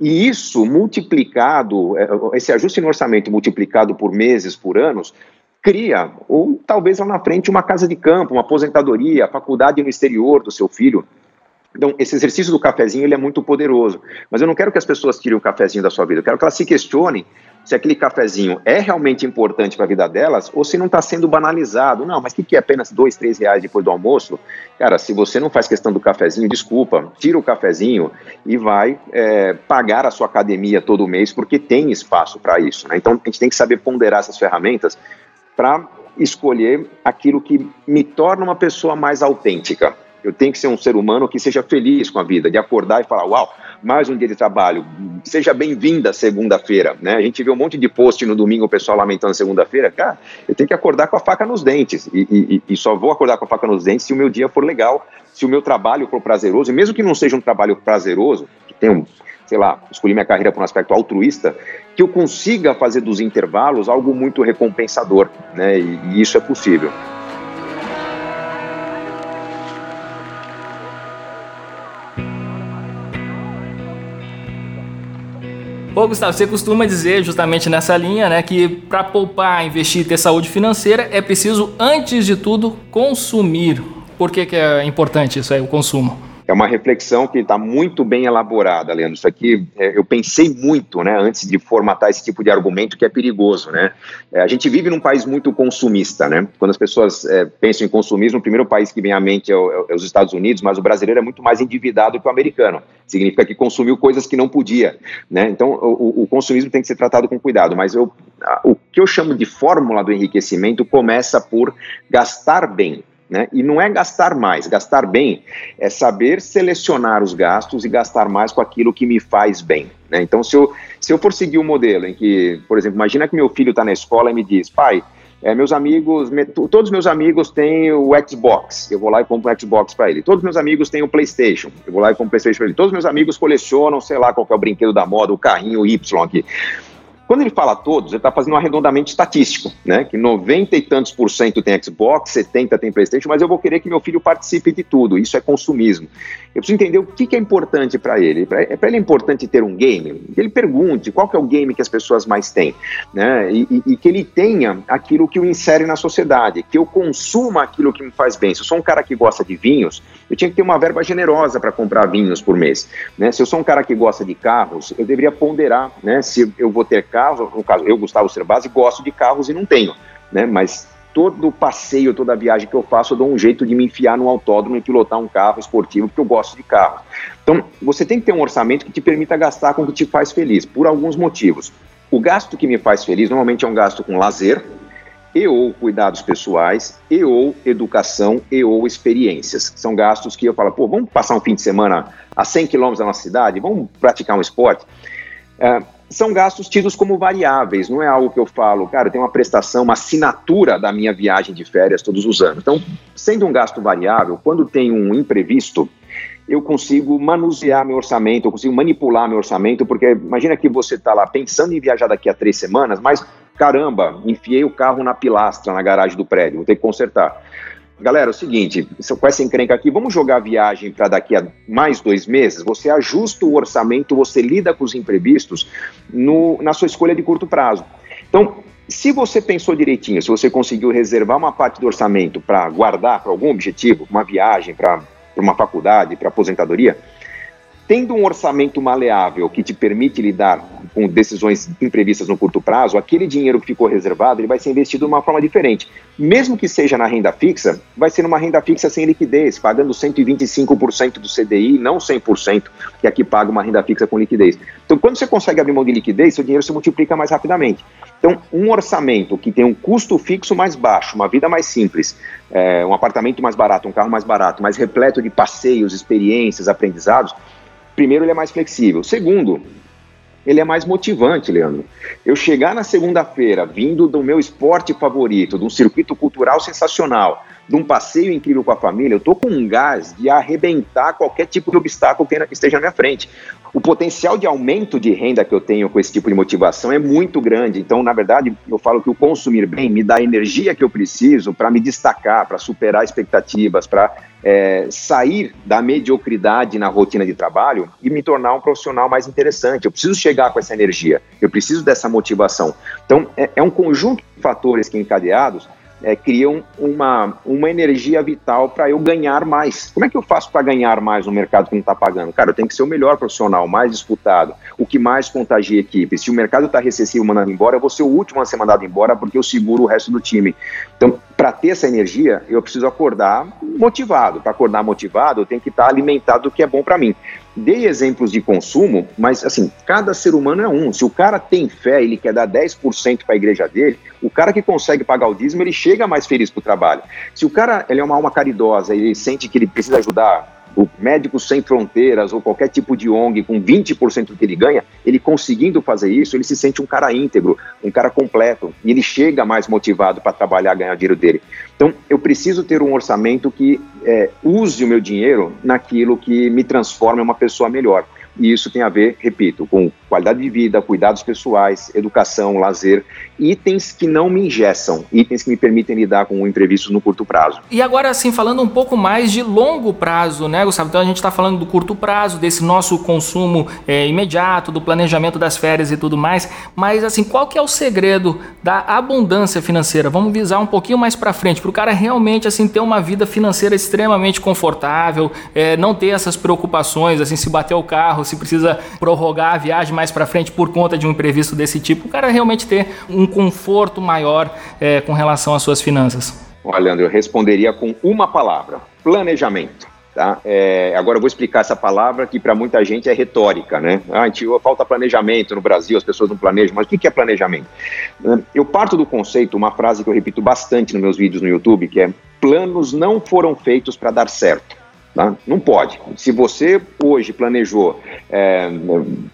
E isso multiplicado, é, esse ajuste no orçamento multiplicado por meses, por anos, cria, ou talvez lá na frente, uma casa de campo, uma aposentadoria, faculdade no exterior do seu filho. Então, esse exercício do cafezinho ele é muito poderoso, mas eu não quero que as pessoas tirem o cafezinho da sua vida, eu quero que elas se questionem se aquele cafezinho é realmente importante para a vida delas ou se não está sendo banalizado. Não, mas o que, que é apenas dois, três reais depois do almoço? Cara, se você não faz questão do cafezinho, desculpa, tira o cafezinho e vai é, pagar a sua academia todo mês porque tem espaço para isso. Né? Então a gente tem que saber ponderar essas ferramentas para escolher aquilo que me torna uma pessoa mais autêntica. Eu tenho que ser um ser humano que seja feliz com a vida, de acordar e falar: Uau, mais um dia de trabalho, seja bem-vinda segunda-feira. Né? A gente vê um monte de post no domingo, o pessoal lamentando segunda-feira. Cara, eu tenho que acordar com a faca nos dentes. E, e, e, só vou acordar com a faca nos dentes se o meu dia for legal, se o meu trabalho for prazeroso. E mesmo que não seja um trabalho prazeroso, que tenha um sei lá, escolhi minha carreira por um aspecto altruísta, que eu consiga fazer dos intervalos algo muito recompensador, né? E, e isso é possível. Ô Gustavo, você costuma dizer justamente nessa linha, né, que para poupar, investir e ter saúde financeira é preciso, antes de tudo, consumir. Por que, que é importante isso aí, o consumo? É uma reflexão que está muito bem elaborada, Leandro. Isso aqui é, eu pensei muito, né, antes de formatar esse tipo de argumento que é perigoso, né? É, a gente vive num país muito consumista, né? Quando as pessoas é, pensam em consumismo, o primeiro país que vem à mente é, o, é, os Estados Unidos, mas o brasileiro é muito mais endividado que o americano. Significa que consumiu coisas que não podia, né? Então o, o consumismo tem que ser tratado com cuidado. Mas eu, a, o que eu chamo de fórmula do enriquecimento começa por gastar bem. Né? E não é gastar mais, gastar bem é saber selecionar os gastos e gastar mais com aquilo que me faz bem. Né? Então, se eu, se eu for seguir um modelo em que, por exemplo, imagina que meu filho está na escola e me diz, pai, é, meus amigos, me, todos meus amigos têm o Xbox, eu vou lá e compro um Xbox para ele. Todos meus amigos têm o PlayStation, eu vou lá e compro um PlayStation para ele. Todos meus amigos colecionam, sei lá, qual é o brinquedo da moda, o carrinho Y aqui. Quando ele fala todos, ele está fazendo um arredondamento estatístico, né? Que 90 e tantos por cento tem Xbox, 70 tem PlayStation, mas eu vou querer que meu filho participe de tudo. Isso é consumismo. Eu preciso entender o que, que é importante para ele. Para ele é importante ter um game. Que ele pergunte qual que é o game que as pessoas mais têm, né? E, e, e, que ele tenha aquilo que o insere na sociedade, que eu consuma aquilo que me faz bem. Se eu sou um cara que gosta de vinhos, eu tinha que ter uma verba generosa para comprar vinhos por mês, né? Se eu sou um cara que gosta de carros, eu deveria ponderar, né? Se eu vou ter carros, no caso, eu, Gustavo Cerbasi, gosto de carros e não tenho, né? Mas todo passeio, toda viagem que eu faço, eu dou um jeito de me enfiar no autódromo e pilotar um carro esportivo, porque eu gosto de carro. Então, você tem que ter um orçamento que te permita gastar com o que te faz feliz, por alguns motivos. O gasto que me faz feliz normalmente é um gasto com lazer, e ou cuidados pessoais, e ou educação, e ou experiências. São gastos que eu falo, pô, vamos passar um fim de semana a 100 quilômetros da nossa cidade, vamos praticar um esporte. É, são gastos tidos como variáveis, não é algo que eu falo, cara, tem uma prestação, uma assinatura da minha viagem de férias todos os anos. Então, sendo um gasto variável, quando tem um imprevisto, eu consigo manusear meu orçamento, eu consigo manipular meu orçamento, porque imagina que você está lá pensando em viajar daqui a três semanas, mas caramba, enfiei o carro na pilastra na garagem do prédio, vou ter que consertar. Galera, é o seguinte, com essa encrenca aqui, vamos jogar a viagem para daqui a mais dois meses? Você ajusta o orçamento, você lida com os imprevistos no, na sua escolha de curto prazo. Então, se você pensou direitinho, se você conseguiu reservar uma parte do orçamento para guardar para algum objetivo, uma viagem, para uma faculdade, para aposentadoria, Tendo um orçamento maleável que te permite lidar com decisões imprevistas no curto prazo, aquele dinheiro que ficou reservado ele vai ser investido de uma forma diferente. Mesmo que seja na renda fixa, vai ser numa renda fixa sem liquidez, pagando 125% do CDI, não 100%, que aqui paga uma renda fixa com liquidez. Então, quando você consegue abrir mão de liquidez, seu dinheiro se multiplica mais rapidamente. Então, um orçamento que tem um custo fixo mais baixo, uma vida mais simples, é, um apartamento mais barato, um carro mais barato, mais repleto de passeios, experiências, aprendizados, primeiro, ele é mais flexível. Segundo, ele é mais motivante, Leandro. Eu chegar na segunda-feira, vindo do meu esporte favorito, de um circuito cultural sensacional, de um passeio incrível com a família, eu tô com um gás de arrebentar qualquer tipo de obstáculo que esteja na minha frente. O potencial de aumento de renda que eu tenho com esse tipo de motivação é muito grande. Então, na verdade, eu falo que o consumir bem me dá a energia que eu preciso para me destacar, para superar expectativas, para é, sair da mediocridade na rotina de trabalho e me tornar um profissional mais interessante. Eu preciso chegar com essa energia, eu preciso dessa motivação. Então, é, é um conjunto de fatores que encadeados é, criam uma, uma energia vital para eu ganhar mais. Como é que eu faço para ganhar mais no mercado que não está pagando? Cara, eu tenho que ser o melhor profissional, mais disputado, o que mais contagia a equipe. Se o mercado está recessivo mandando embora, eu vou ser o último a ser mandado embora porque eu seguro o resto do time. Então, para ter essa energia, eu preciso acordar motivado. Para acordar motivado, eu tenho que estar tá alimentado do que é bom para mim. Dei exemplos de consumo, mas assim, cada ser humano é um. Se o cara tem fé ele quer dar 10% para a igreja dele, o cara que consegue pagar o dízimo, ele chega mais feliz para o trabalho. Se o cara ele é uma alma caridosa ele sente que ele precisa ajudar o Médicos Sem Fronteiras ou qualquer tipo de ONG com 20% do que ele ganha, ele conseguindo fazer isso, ele se sente um cara íntegro, um cara completo, e ele chega mais motivado para trabalhar, ganhar dinheiro dele. Então, eu preciso ter um orçamento que é, use o meu dinheiro naquilo que me transforma em uma pessoa melhor. E isso tem a ver, repito, com qualidade de vida, cuidados pessoais, educação, lazer, itens que não me ingessam, itens que me permitem lidar com o imprevisto no curto prazo. E agora, assim, falando um pouco mais de longo prazo, né, Gustavo? Então a gente está falando do curto prazo, desse nosso consumo é, imediato, do planejamento das férias e tudo mais, mas assim, qual que é o segredo da abundância financeira? Vamos visar um pouquinho mais para frente, para o cara realmente assim ter uma vida financeira extremamente confortável, é, não ter essas preocupações, assim, se bater o carro, se precisa prorrogar a viagem mais para frente por conta de um imprevisto desse tipo, o cara realmente ter um conforto maior é, com relação às suas finanças? Olha, Leandro, eu responderia com uma palavra: planejamento. Tá? É, agora eu vou explicar essa palavra que para muita gente é retórica, né? Ah, falta planejamento no Brasil, as pessoas não planejam, mas o que é planejamento? Eu parto do conceito, uma frase que eu repito bastante nos meus vídeos no YouTube, que é planos não foram feitos para dar certo. Tá? Não pode. Se você hoje planejou é,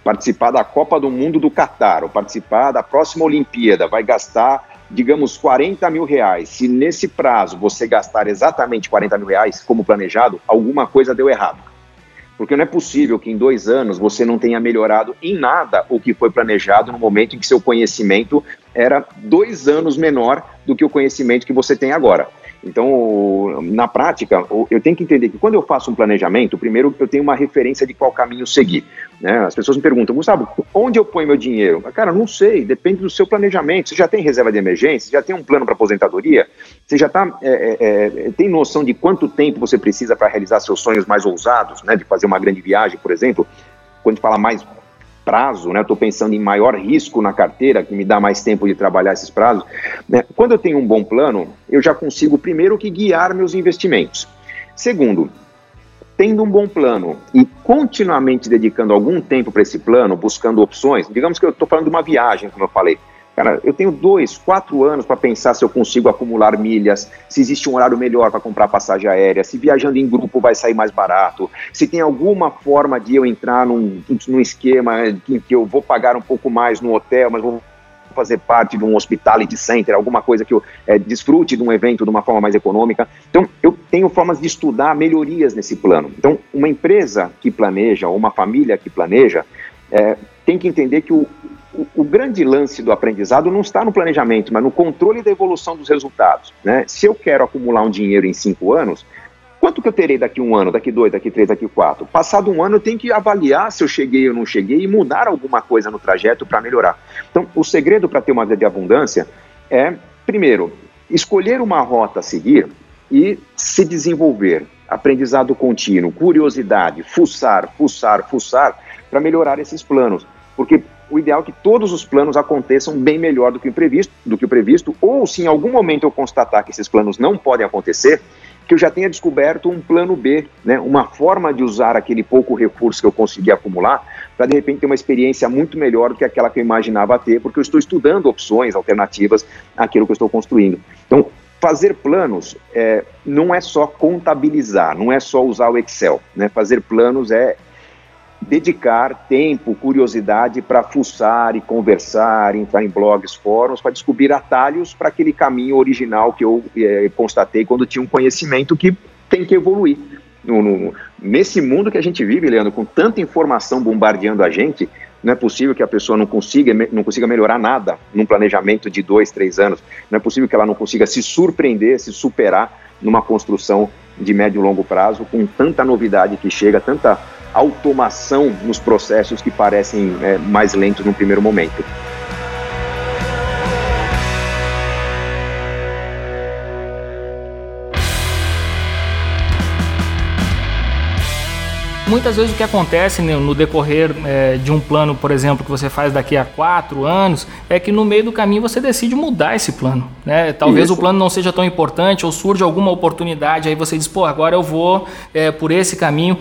participar da Copa do Mundo do Catar, ou participar da próxima Olimpíada, vai gastar, digamos, 40 mil reais. Se nesse prazo você gastar exatamente 40 mil reais, como planejado, alguma coisa deu errado. Porque não é possível que em dois anos você não tenha melhorado em nada o que foi planejado no momento em que seu conhecimento era dois anos menor do que o conhecimento que você tem agora. Então, na prática, eu tenho que entender que quando eu faço um planejamento, primeiro eu tenho uma referência de qual caminho seguir. Né? As pessoas me perguntam, Gustavo, onde eu ponho meu dinheiro? Cara, não sei, depende do seu planejamento. Você já tem reserva de emergência? Já tem um plano para aposentadoria? Você já tá, é, é, é, tem noção de quanto tempo você precisa para realizar seus sonhos mais ousados, né? de fazer uma grande viagem, por exemplo? Quando a gente fala mais prazo, né? Estou pensando em maior risco na carteira, que me dá mais tempo de trabalhar esses prazos. Né? Quando eu tenho um bom plano, eu já consigo, primeiro, que guiar meus investimentos. Segundo, tendo um bom plano e continuamente dedicando algum tempo para esse plano, buscando opções, digamos que eu estou falando de uma viagem, como eu falei, Cara, eu tenho dois, quatro anos para pensar se eu consigo acumular milhas, se existe um horário melhor para comprar passagem aérea, se viajando em grupo vai sair mais barato, se tem alguma forma de eu entrar num, num esquema em que eu vou pagar um pouco mais no hotel, mas vou fazer parte de um hospitality center, alguma coisa que eu é, desfrute de um evento de uma forma mais econômica. Então, eu tenho formas de estudar melhorias nesse plano. Então, uma empresa que planeja, ou uma família que planeja, é, tem que entender que o, o, o, grande lance do aprendizado não está no planejamento, mas no controle da evolução dos resultados. Né? Se eu quero acumular um dinheiro em cinco anos, quanto que eu terei daqui um ano, daqui dois, daqui três, daqui quatro? Passado um ano, eu tenho que avaliar se eu cheguei ou não cheguei e mudar alguma coisa no trajeto para melhorar. Então, o segredo para ter uma vida de abundância é, primeiro, escolher uma rota a seguir e se desenvolver. Aprendizado contínuo, curiosidade, fuçar, fuçar, fuçar, para melhorar esses planos. Porque o ideal é que todos os planos aconteçam bem melhor do que o previsto, do que o previsto, ou se em algum momento eu constatar que esses planos não podem acontecer, que eu já tenha descoberto um plano B, né, uma forma de usar aquele pouco recurso que eu consegui acumular para de repente ter uma experiência muito melhor do que aquela que eu imaginava ter, porque eu estou estudando opções alternativas àquilo que eu estou construindo. Então, fazer planos é, não é só contabilizar, não é só usar o Excel, né? Fazer planos é dedicar tempo, curiosidade para fuçar e conversar, entrar em blogs, fóruns, para descobrir atalhos para aquele caminho original que eu é, constatei quando tinha um conhecimento que tem que evoluir. No, no, nesse mundo que a gente vive, Leandro, com tanta informação bombardeando a gente, não é possível que a pessoa não consiga, não consiga melhorar nada num planejamento de dois, três anos. Não é possível que ela não consiga se surpreender, se superar numa construção de médio e longo prazo, com tanta novidade que chega, tanta automação nos processos que parecem é, mais lentos no primeiro momento. Muitas vezes o que acontece né, no decorrer é, de um plano, por exemplo, que você faz daqui a quatro anos, é que no meio do caminho você decide mudar esse plano. Né? Talvez Isso. o plano não seja tão importante ou surge alguma oportunidade, aí você diz, pô, agora eu vou é, por esse caminho.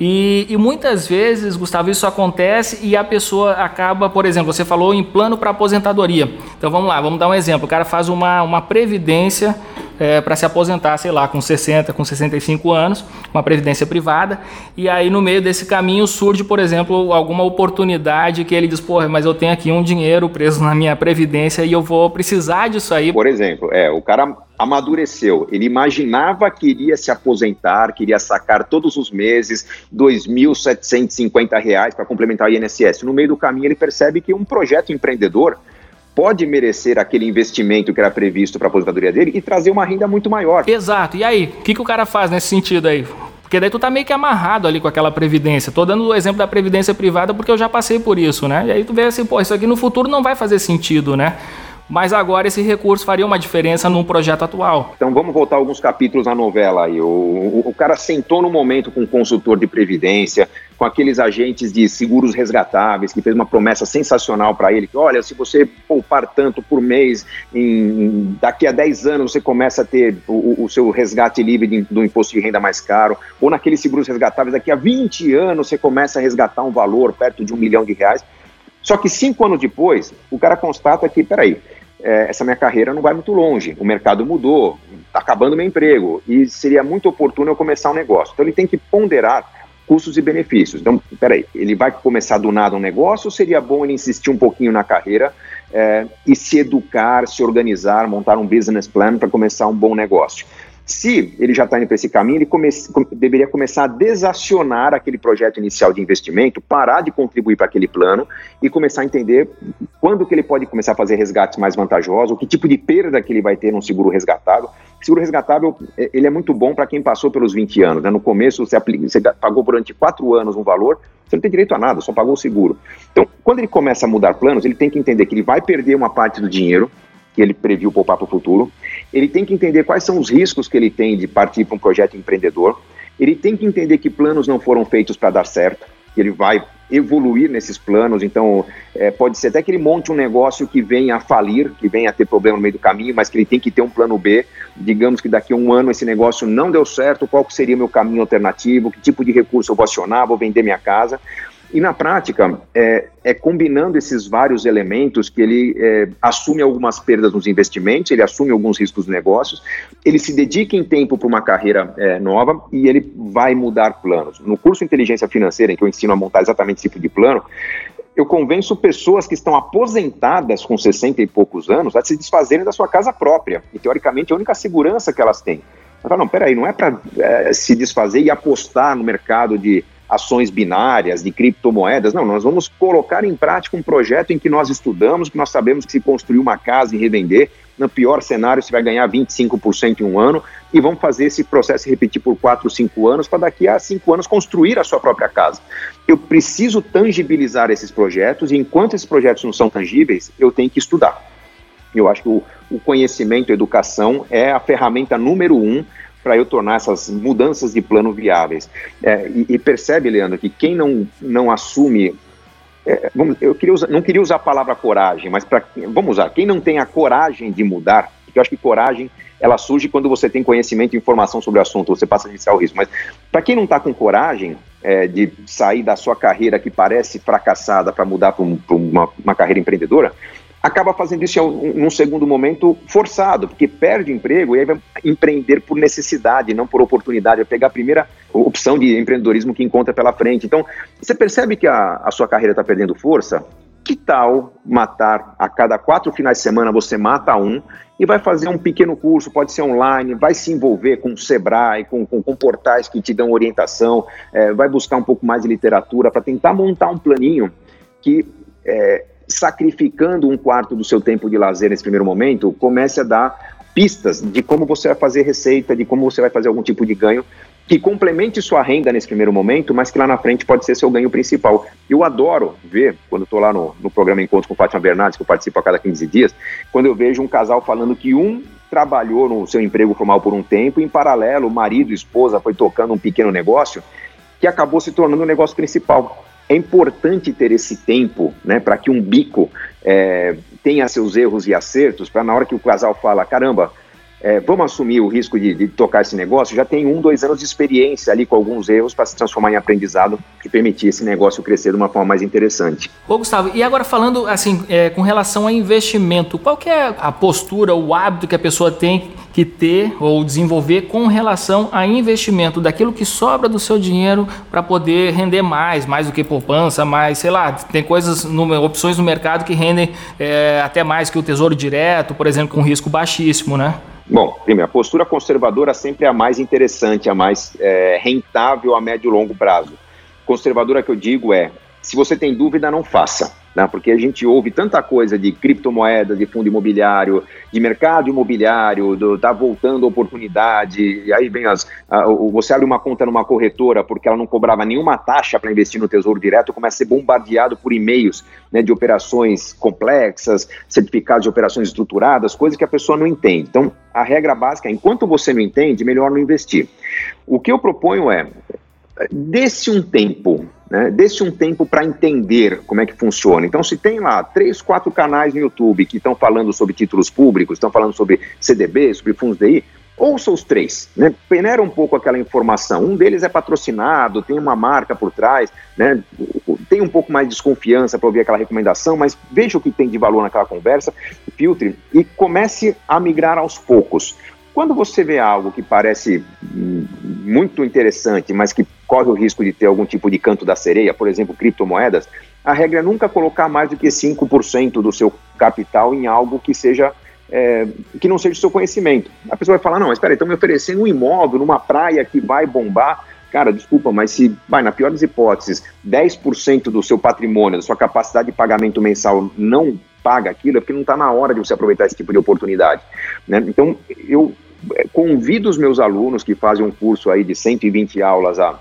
E, e, muitas vezes, Gustavo, isso acontece e a pessoa acaba, por exemplo, você falou em plano para aposentadoria. Então vamos lá, vamos dar um exemplo. O cara faz uma, uma previdência é, para se aposentar, sei lá, com 60, com 65 anos, uma previdência privada, e aí no meio desse caminho surge, por exemplo, alguma oportunidade que ele diz, porra, mas eu tenho aqui um dinheiro preso na minha previdência e eu vou precisar disso aí. Por exemplo, é, o cara amadureceu, ele imaginava que iria se aposentar, queria sacar todos os meses R$ 2.750 para complementar o INSS. No meio do caminho ele percebe que um projeto empreendedor pode merecer aquele investimento que era previsto para a aposentadoria dele e trazer uma renda muito maior. Exato. E aí, o que, que o cara faz nesse sentido aí? Porque daí tu tá meio que amarrado ali com aquela previdência. Tô dando o exemplo da previdência privada porque eu já passei por isso, né? E aí tu vê assim, pô, isso aqui no futuro não vai fazer sentido, né? Mas agora esse recurso faria uma diferença num projeto atual. Então vamos voltar alguns capítulos na novela aí. O, o, o cara sentou no momento com um consultor de previdência, com aqueles agentes de seguros resgatáveis, que fez uma promessa sensacional para ele, que olha, se você poupar tanto por mês, em, daqui a 10 anos você começa a ter o, o seu resgate livre de, do imposto de renda mais caro, ou naqueles seguros resgatáveis, daqui a 20 anos você começa a resgatar um valor perto de um milhão de reais. Só que cinco anos depois, o cara constata que, peraí, é, essa minha carreira não vai muito longe, o mercado mudou, está acabando meu emprego, e seria muito oportuno eu começar um negócio. Então ele tem que ponderar custos e benefícios. Então, peraí, ele vai começar do nada um negócio ou seria bom ele insistir um pouquinho na carreira é, e se educar, se organizar, montar um business plan para começar um bom negócio? Se ele já está indo para esse caminho, ele come deveria começar a desacionar aquele projeto inicial de investimento, parar de contribuir para aquele plano e começar a entender quando que ele pode começar a fazer resgates mais vantajosos, que tipo de perda que ele vai ter num seguro resgatável. Seguro resgatável, é, ele é muito bom para quem passou pelos 20 anos. Né? No começo, você, aplica, você pagou durante quatro anos um valor, você não tem direito a nada, só pagou o seguro. Então, quando ele começa a mudar planos, ele tem que entender que ele vai perder uma parte do dinheiro, que ele previu poupar para o futuro. Ele tem que entender quais são os riscos que ele tem de partir para um projeto empreendedor. Ele tem que entender que planos não foram feitos para dar certo, que ele vai evoluir nesses planos. Então, é, pode ser até que ele monte um negócio que venha a falir, que venha a ter problema no meio do caminho, mas que ele tem que ter um plano B. Digamos que daqui a um ano esse negócio não deu certo, qual seria o meu caminho alternativo, que tipo de recurso eu vou acionar, vou vender minha casa. E na prática, é, é, combinando esses vários elementos que ele é, assume algumas perdas nos investimentos, ele assume alguns riscos nos negócios, ele se dedica em tempo para uma carreira é, nova e ele vai mudar planos. No curso Inteligência Financeira, em que eu ensino a montar exatamente esse tipo de plano, eu convenço pessoas que estão aposentadas com 60 e poucos anos a se desfazerem da sua casa própria. E, teoricamente, é a única segurança que elas têm. Eu falo, não, peraí, não é para é, se desfazer e apostar no mercado de ações binárias, de criptomoedas. Não, nós vamos colocar em prática um projeto em que nós estudamos, que nós sabemos que se construir uma casa e revender, no pior cenário você vai ganhar 25% em um ano, e vamos fazer esse processo repetir por 4, 5 anos, para daqui a 5 anos construir a sua própria casa. Eu preciso tangibilizar esses projetos, e enquanto esses projetos não são tangíveis, eu tenho que estudar. Eu acho que o, o conhecimento, a educação é a ferramenta número um para eu tornar essas mudanças de plano viáveis. É, e, e, percebe, Leandro, que quem não, não assume. É, vamos, eu queria usar, não queria usar a palavra coragem, mas pra, vamos usar. Quem não tem a coragem de mudar, porque eu acho que coragem ela surge quando você tem conhecimento e informação sobre o assunto, você passa a iniciar o risco. Mas para quem não está com coragem é, de sair da sua carreira que parece fracassada para mudar para um, uma, uma carreira empreendedora, acaba fazendo isso num segundo momento forçado, porque perde emprego e aí vai empreender por necessidade, não por oportunidade, vai pegar a primeira opção de empreendedorismo que encontra pela frente. Então, você percebe que a, a sua carreira está perdendo força? Que tal matar a cada quatro finais de semana você mata um e vai fazer um pequeno curso, pode ser online, vai se envolver com o Sebrae, com, com, com portais que te dão orientação, é, vai buscar um pouco mais de literatura para tentar montar um planinho que, é, sacrificando um quarto do seu tempo de lazer nesse primeiro momento, comece a dar pistas de como você vai fazer receita, de como você vai fazer algum tipo de ganho que complemente sua renda nesse primeiro momento, mas que lá na frente pode ser seu ganho principal. Eu adoro ver, quando estou lá no, no programa Encontros com Fátima Bernardes, que eu participo a cada 15 dias, quando eu vejo um casal falando que um trabalhou no seu emprego formal por um tempo, e em paralelo, o marido esposa foi tocando um pequeno negócio que acabou se tornando o um negócio principal. É importante ter esse tempo, né, para que um bico é, tenha seus erros e acertos, para na hora que o casal fala, caramba, é, vamos assumir o risco de, de, tocar esse negócio, já tem um, dois anos de experiência ali com alguns erros para se transformar em aprendizado e permitir esse negócio crescer de uma forma mais interessante. Ô Gustavo, e agora falando assim, é, com relação a investimento, qual que é a postura, o hábito que a pessoa tem que ter ou desenvolver com relação a investimento, daquilo que sobra do seu dinheiro para poder render mais, mais do que poupança, mais, sei lá, tem coisas, opções no mercado que rendem é, até mais que o tesouro direto, por exemplo, com risco baixíssimo, né? Bom, primeiro, a postura conservadora sempre é a mais interessante, a mais é, rentável a médio e longo prazo. Conservadora que eu digo é, se você tem dúvida, não faça né? porque a gente ouve tanta coisa de criptomoedas, de fundo imobiliário, de mercado imobiliário, do, tá voltando oportunidade, e aí vem as. A, você abre uma conta numa corretora porque ela não cobrava nenhuma taxa para investir no Tesouro Direto, começa a ser bombardeado por e-mails né, de operações complexas, certificados de operações estruturadas, coisas que a pessoa não entende. Então, a regra básica é: enquanto você não entende, melhor não investir. O que eu proponho é. Desse um tempo, né, desse um tempo para entender como é que funciona. Então, se tem lá três, quatro canais no YouTube que estão falando sobre títulos públicos, estão falando sobre CDB, sobre fundos DI, ouça os três, né? peneira um pouco aquela informação. Um deles é patrocinado, tem uma marca por trás, né? tem um pouco mais de desconfiança para ouvir aquela recomendação, mas veja o que tem de valor naquela conversa, filtre e comece a migrar aos poucos. Quando você vê algo que parece muito interessante, mas que corre o risco de ter algum tipo de canto da sereia, por exemplo, criptomoedas, a regra é nunca colocar mais do que 5% do seu capital em algo que seja é, que não seja do seu conhecimento. A pessoa vai falar, não, espera aí, estão me oferecendo um imóvel numa praia que vai bombar. Cara, desculpa, mas se, vai, na pior das hipóteses, 10% do seu patrimônio, da sua capacidade de pagamento mensal não paga aquilo, é porque não está na hora de você aproveitar esse tipo de oportunidade. Né? Então, eu é, convido os meus alunos que fazem um curso aí de 120 aulas a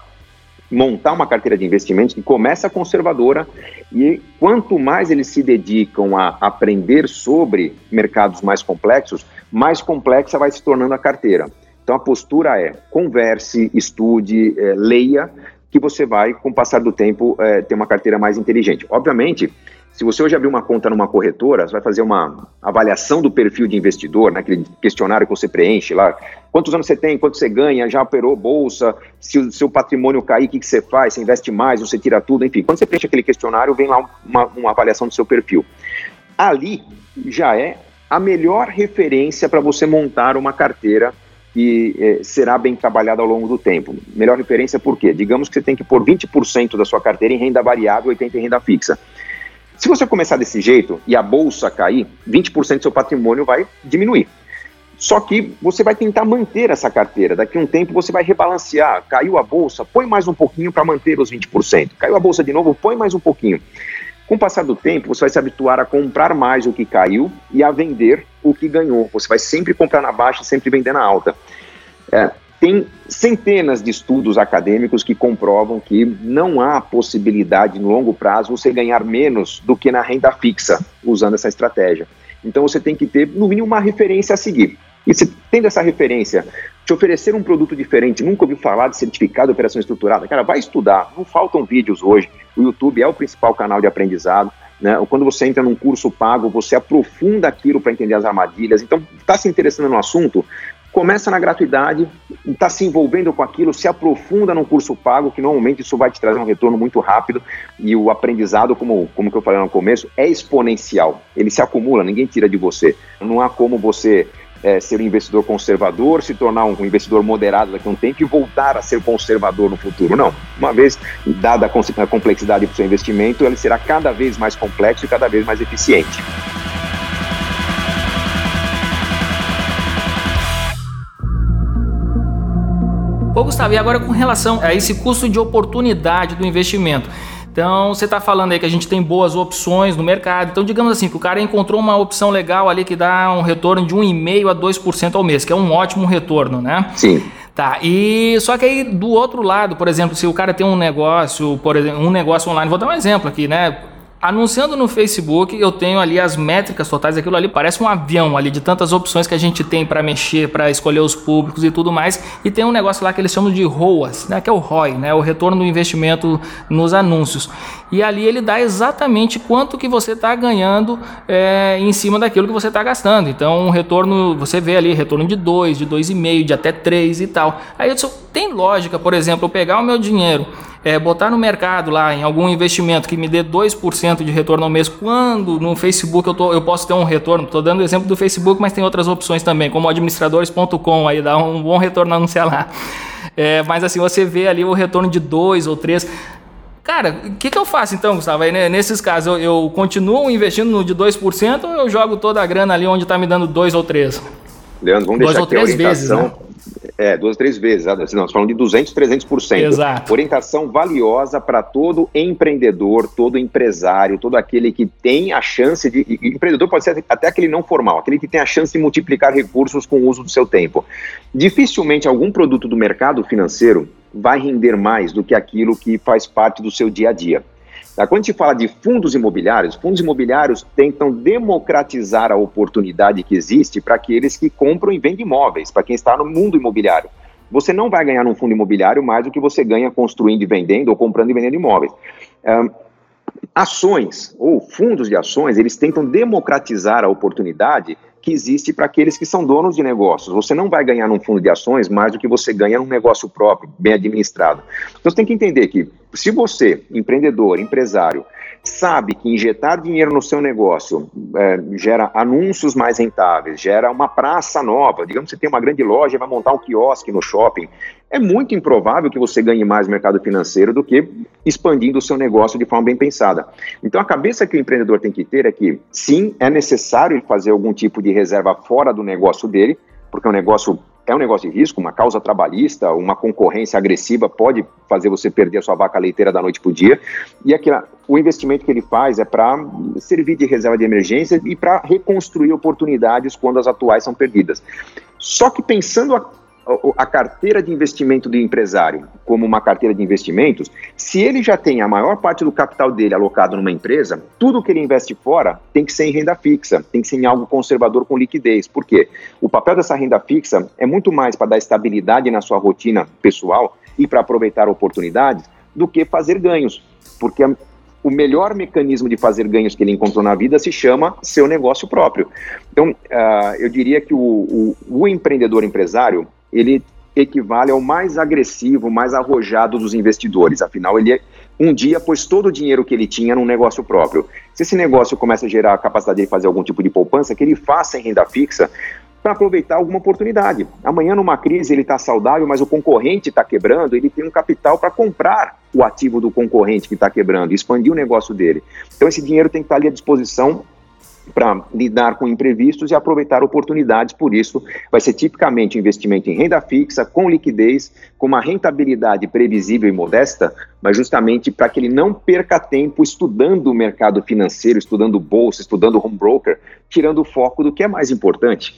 montar uma carteira de investimentos que começa conservadora e quanto mais eles se dedicam a aprender sobre mercados mais complexos, mais complexa vai se tornando a carteira. Então a postura é converse, estude, é, leia, que você vai, com o passar do tempo, é, ter uma carteira mais inteligente. Obviamente, se você hoje abrir uma conta numa corretora, você vai fazer uma avaliação do perfil de investidor, naquele né, questionário que você preenche lá. Quantos anos você tem, quanto você ganha, já operou bolsa, se o seu patrimônio cair, o que, que você faz? Você investe mais, você tira tudo, enfim. Quando você preenche aquele questionário, vem lá uma, uma avaliação do seu perfil. Ali já é a melhor referência para você montar uma carteira que eh, será bem trabalhada ao longo do tempo. Melhor referência por quê? Digamos que você tem que pôr 20% da sua carteira em renda variável e 80% em renda fixa. Se você começar desse jeito e a bolsa cair, 20% do seu patrimônio vai diminuir. Só que você vai tentar manter essa carteira. Daqui a um tempo você vai rebalancear. Caiu a bolsa, põe mais um pouquinho para manter os 20%. Caiu a bolsa de novo, põe mais um pouquinho. Com o passar do tempo, você vai se habituar a comprar mais o que caiu e a vender o que ganhou. Você vai sempre comprar na baixa, sempre vender na alta. É, tem centenas de estudos acadêmicos que comprovam que não há possibilidade no longo prazo você ganhar menos do que na renda fixa usando essa estratégia. Então você tem que ter, no mínimo, uma referência a seguir. E se tendo essa referência, te oferecer um produto diferente, nunca ouviu falar de certificado de operação estruturada, cara, vai estudar. Não faltam vídeos hoje. O YouTube é o principal canal de aprendizado. Né? Quando você entra num curso pago, você aprofunda aquilo para entender as armadilhas. Então, está se interessando no assunto? Começa na gratuidade, está se envolvendo com aquilo, se aprofunda num curso pago, que normalmente isso vai te trazer um retorno muito rápido e o aprendizado, como, como que eu falei no começo, é exponencial. Ele se acumula, ninguém tira de você. Não há como você é, ser um investidor conservador, se tornar um investidor moderado daqui a um tempo e voltar a ser conservador no futuro. Não. Uma vez dada a complexidade do seu investimento, ele será cada vez mais complexo e cada vez mais eficiente. Ô Gustavo, e agora com relação a esse custo de oportunidade do investimento? Então, você está falando aí que a gente tem boas opções no mercado. Então, digamos assim, que o cara encontrou uma opção legal ali que dá um retorno de 1,5% a 2% ao mês, que é um ótimo retorno, né? Sim. Tá, e só que aí do outro lado, por exemplo, se o cara tem um negócio, por exemplo, um negócio online, vou dar um exemplo aqui, né? Anunciando no Facebook, eu tenho ali as métricas totais, aquilo ali parece um avião ali de tantas opções que a gente tem para mexer, para escolher os públicos e tudo mais. E tem um negócio lá que eles chamam de ROAS, né, que é o ROI, né, o retorno do investimento nos anúncios. E ali ele dá exatamente quanto que você está ganhando é, em cima daquilo que você está gastando. Então, um retorno, você vê ali retorno de 2, de 2,5, de até 3 e tal. Aí isso tem lógica, por exemplo, eu pegar o meu dinheiro é, botar no mercado lá em algum investimento que me dê 2% de retorno ao mês, quando no Facebook eu, tô, eu posso ter um retorno, estou dando o exemplo do Facebook, mas tem outras opções também, como administradores.com, aí dá um bom retorno anunciar lá. É, mas assim, você vê ali o retorno de 2 ou 3. Cara, o que, que eu faço então, Gustavo? Aí, né, nesses casos, eu, eu, continuo investindo no de 2% ou eu jogo toda a grana ali onde está me dando 2 ou 3? Leandro, vamos dois deixar ou três vezes, né? É, duas, três vezes. Não, nós falamos de 200, 300%. Exato. Orientação valiosa para todo empreendedor, todo empresário, todo aquele que tem a chance de. Empreendedor pode ser até aquele não formal, aquele que tem a chance de multiplicar recursos com o uso do seu tempo. Dificilmente algum produto do mercado financeiro vai render mais do que aquilo que faz parte do seu dia a dia. Tá? Quando a gente fala de fundos imobiliários, fundos imobiliários tentam democratizar a oportunidade que existe para aqueles que compram e vendem imóveis, para quem está no mundo imobiliário. Você não vai ganhar num fundo imobiliário mais do que você ganha construindo e vendendo ou comprando e vendendo imóveis. Um, ações ou fundos de ações, eles tentam democratizar a oportunidade que existe para aqueles que são donos de negócios. Você não vai ganhar num fundo de ações mais do que você ganha num negócio próprio, bem administrado. Então você tem que entender que se você, empreendedor, empresário, sabe que injetar dinheiro no seu negócio é, gera anúncios mais rentáveis, gera uma praça nova, digamos que você tem uma grande loja e vai montar um quiosque no shopping, é muito improvável que você ganhe mais no mercado financeiro do que expandindo o seu negócio de forma bem pensada. Então a cabeça que o empreendedor tem que ter é que sim, é necessário fazer algum tipo de reserva fora do negócio dele, porque o negócio é um negócio de risco, uma causa trabalhista, uma concorrência agressiva pode fazer você perder a sua vaca leiteira da noite para o dia. E aqui, o investimento que ele faz é para servir de reserva de emergência e para reconstruir oportunidades quando as atuais são perdidas. Só que pensando a a carteira de investimento do empresário como uma carteira de investimentos, se ele já tem a maior parte do capital dele alocado numa empresa, tudo que ele investe fora tem que ser em renda fixa, tem que ser em algo conservador com liquidez. Por quê? O papel dessa renda fixa é muito mais para dar estabilidade na sua rotina pessoal e para aproveitar oportunidades do que fazer ganhos. Porque o melhor mecanismo de fazer ganhos que ele encontrou na vida se chama seu negócio próprio. Então, uh, eu diria que o, o, o empreendedor empresário ele equivale ao mais agressivo, mais arrojado dos investidores. Afinal, ele um dia pôs todo o dinheiro que ele tinha num negócio próprio. Se esse negócio começa a gerar a capacidade de fazer algum tipo de poupança, que ele faça em renda fixa para aproveitar alguma oportunidade. Amanhã, numa crise, ele está saudável, mas o concorrente está quebrando, ele tem um capital para comprar o ativo do concorrente que está quebrando, expandir o negócio dele. Então, esse dinheiro tem que estar tá ali à disposição para lidar com imprevistos e aproveitar oportunidades. Por isso, vai ser tipicamente investimento em renda fixa, com liquidez, com uma rentabilidade previsível e modesta, mas justamente para que ele não perca tempo estudando o mercado financeiro, estudando bolsa, estudando home broker, tirando o foco do que é mais importante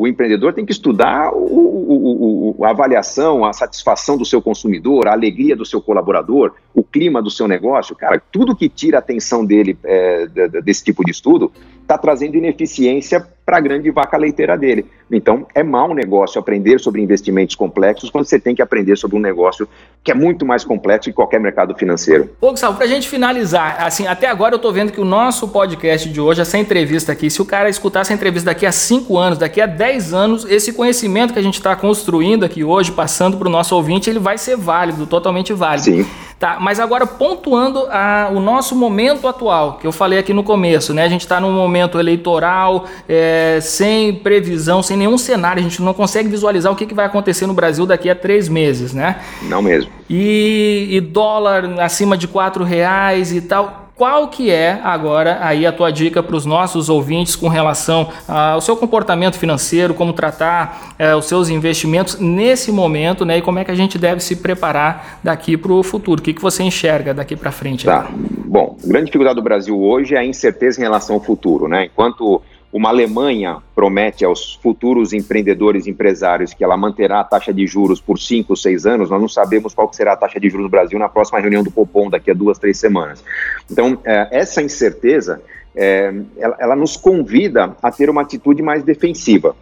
o empreendedor tem que estudar o, o, o, a avaliação, a satisfação do seu consumidor, a alegria do seu colaborador, o clima do seu negócio. Cara, tudo que tira a atenção dele é, desse tipo de estudo está trazendo ineficiência para a grande vaca leiteira dele. Então, é mau negócio aprender sobre investimentos complexos quando você tem que aprender sobre um negócio que é muito mais complexo que qualquer mercado financeiro. Ô, Gustavo, para a gente finalizar, assim, até agora eu estou vendo que o nosso podcast de hoje, essa entrevista aqui, se o cara escutar essa entrevista daqui a 5 anos, daqui a 10 anos, esse conhecimento que a gente está construindo aqui hoje, passando para o nosso ouvinte, ele vai ser válido, totalmente válido. Sim. Tá, mas agora pontuando a, o nosso momento atual, que eu falei aqui no começo, né? A gente está num momento eleitoral, é, sem previsão, sem nenhum cenário, a gente não consegue visualizar o que, que vai acontecer no Brasil daqui a três meses, né? Não mesmo. E, e dólar acima de quatro reais e tal. Qual que é agora aí a tua dica para os nossos ouvintes com relação ao seu comportamento financeiro, como tratar é, os seus investimentos nesse momento, né? E como é que a gente deve se preparar daqui para o futuro? O que, que você enxerga daqui para frente? Tá. Bom, grande dificuldade do Brasil hoje é a incerteza em relação ao futuro, né? Enquanto uma Alemanha promete aos futuros empreendedores e empresários que ela manterá a taxa de juros por 5, 6 anos, nós não sabemos qual será a taxa de juros no Brasil na próxima reunião do Copom, daqui a duas, três semanas. Então, é, essa incerteza, é, ela, ela nos convida a ter uma atitude mais defensiva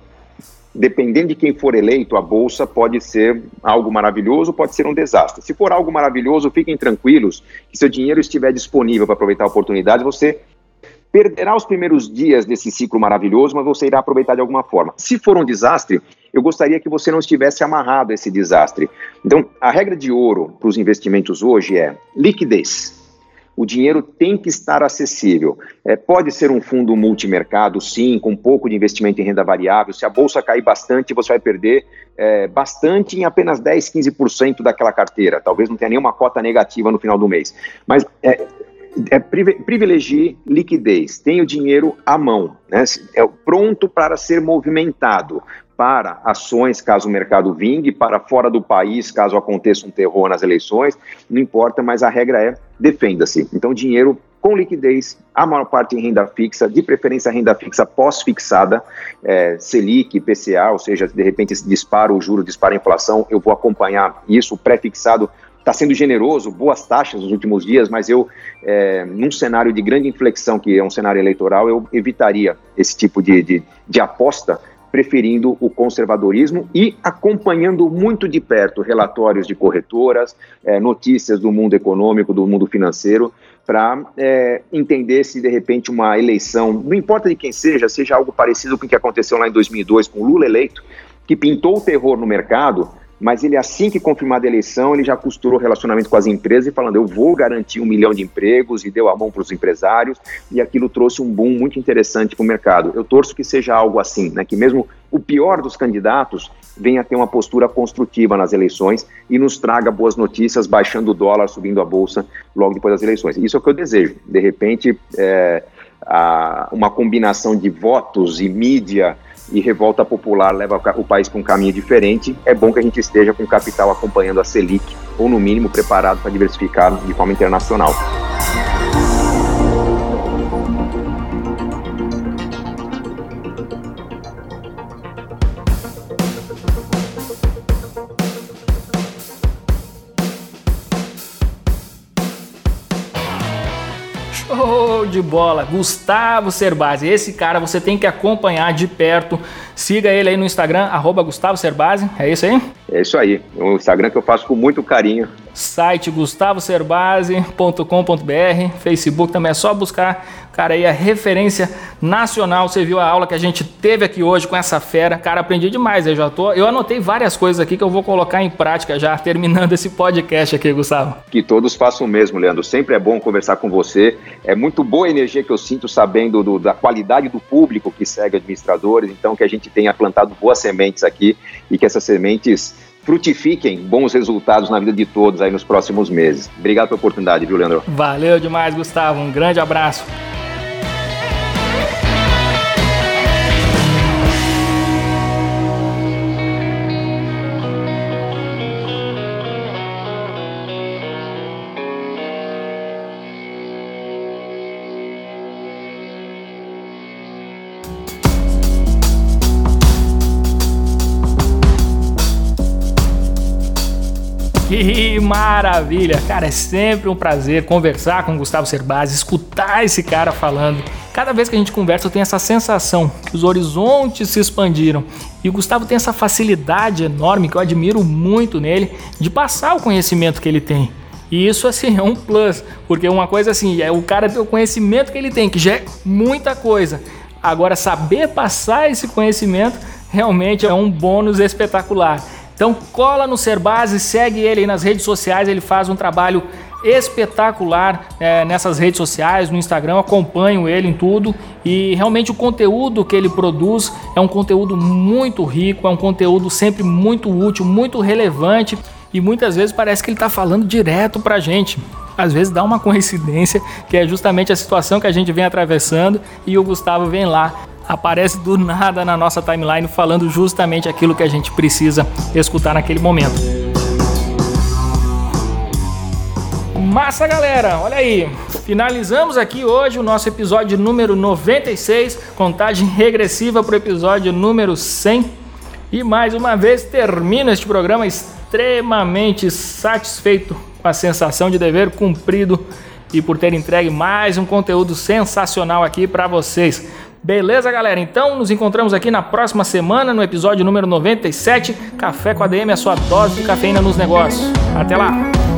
dependendo de quem for eleito, a bolsa pode ser algo maravilhoso, pode ser um desastre. Se for algo maravilhoso, fiquem tranquilos que seu dinheiro estiver disponível para aproveitar a oportunidade, você perderá os primeiros dias desse ciclo maravilhoso, mas você irá aproveitar de alguma forma. Se for um desastre, eu gostaria que você não estivesse amarrado a esse desastre. Então, a regra de ouro para os investimentos hoje é liquidez. O dinheiro tem que estar acessível. É, pode ser um fundo multimercado, sim, com um pouco de investimento em renda variável. Se a bolsa cair bastante, você vai perder é, bastante em apenas 10, 15% daquela carteira. Talvez não tenha nenhuma cota negativa no final do mês. Mas é, é, privilegie liquidez, tenha o dinheiro à mão, né, é pronto para ser movimentado para ações caso o mercado vingue, para fora do país caso aconteça um terror nas eleições, não importa, mas a regra é defenda-se. Então, dinheiro com liquidez, a maior parte em renda fixa, de preferência renda fixa pós-fixada, é, Selic, PCA, ou seja, de repente se dispara o juro, dispara a inflação, eu vou acompanhar isso, pré-fixado está sendo generoso, boas taxas nos últimos dias, mas eu, é, num cenário de grande inflexão, que é um cenário eleitoral, eu evitaria esse tipo de, de, de aposta, preferindo o conservadorismo e acompanhando muito de perto relatórios de corretoras, é, notícias do mundo econômico, do mundo financeiro, para é, entender se de repente uma eleição, não importa de quem seja, seja algo parecido com o que aconteceu lá em 2002 com Lula eleito, que pintou o terror no mercado, mas ele, assim que confirmada a eleição, ele já costurou relacionamento com as empresas e falando, eu vou garantir um milhão de empregos e deu a mão para os empresários, e aquilo trouxe um boom muito interessante para o mercado. Eu torço que seja algo assim, né, que mesmo o pior dos candidatos venha ter uma postura construtiva nas eleições e nos traga boas notícias, baixando o dólar, subindo a bolsa logo depois das eleições. Isso é o que eu desejo. De repente, é, a, uma combinação de votos e mídia e revolta popular leva o país para um caminho diferente, é bom que a gente esteja com o capital acompanhando a Selic, ou no mínimo preparado para diversificar de forma internacional. De bola! Gustavo Cerbasi. Esse cara você tem que acompanhar de perto. Siga ele aí no Instagram, arroba Gustavo Cerbasi. É isso aí? É isso aí. É um Instagram que eu faço com muito carinho. Site gustavocerbasi.com.br. Facebook também é só buscar Cara, aí a referência nacional. Você viu a aula que a gente teve aqui hoje com essa fera. Cara, aprendi demais. Eu já tô. Eu anotei várias coisas aqui que eu vou colocar em prática já terminando esse podcast aqui, Gustavo. Que todos façam o mesmo, Leandro. Sempre é bom conversar com você. É muito boa a energia que eu sinto sabendo do, da qualidade do público que segue administradores. Então, que a gente tenha plantado boas sementes aqui e que essas sementes frutifiquem bons resultados na vida de todos aí nos próximos meses. Obrigado pela oportunidade, viu, Leandro? Valeu demais, Gustavo. Um grande abraço. Que maravilha! Cara, é sempre um prazer conversar com o Gustavo Cerbasi, escutar esse cara falando. Cada vez que a gente conversa, eu tenho essa sensação que os horizontes se expandiram. E o Gustavo tem essa facilidade enorme que eu admiro muito nele de passar o conhecimento que ele tem. E isso assim é um plus, porque uma coisa assim, é o cara ter o conhecimento que ele tem, que já é muita coisa. Agora saber passar esse conhecimento realmente é um bônus espetacular. Então cola no Serbase, segue ele nas redes sociais, ele faz um trabalho espetacular é, nessas redes sociais, no Instagram, acompanho ele em tudo. E realmente o conteúdo que ele produz é um conteúdo muito rico, é um conteúdo sempre muito útil, muito relevante. E muitas vezes parece que ele está falando direto para a gente. Às vezes dá uma coincidência que é justamente a situação que a gente vem atravessando e o Gustavo vem lá aparece do nada na nossa timeline falando justamente aquilo que a gente precisa escutar naquele momento. Massa, galera! Olha aí, finalizamos aqui hoje o nosso episódio número 96, contagem regressiva para o episódio número 100. E mais uma vez termino este programa extremamente satisfeito com a sensação de dever cumprido e por ter entregue mais um conteúdo sensacional aqui para vocês. Beleza, galera? Então nos encontramos aqui na próxima semana no episódio número 97, Café com a DM, a sua dose de cafeína nos negócios. Até lá!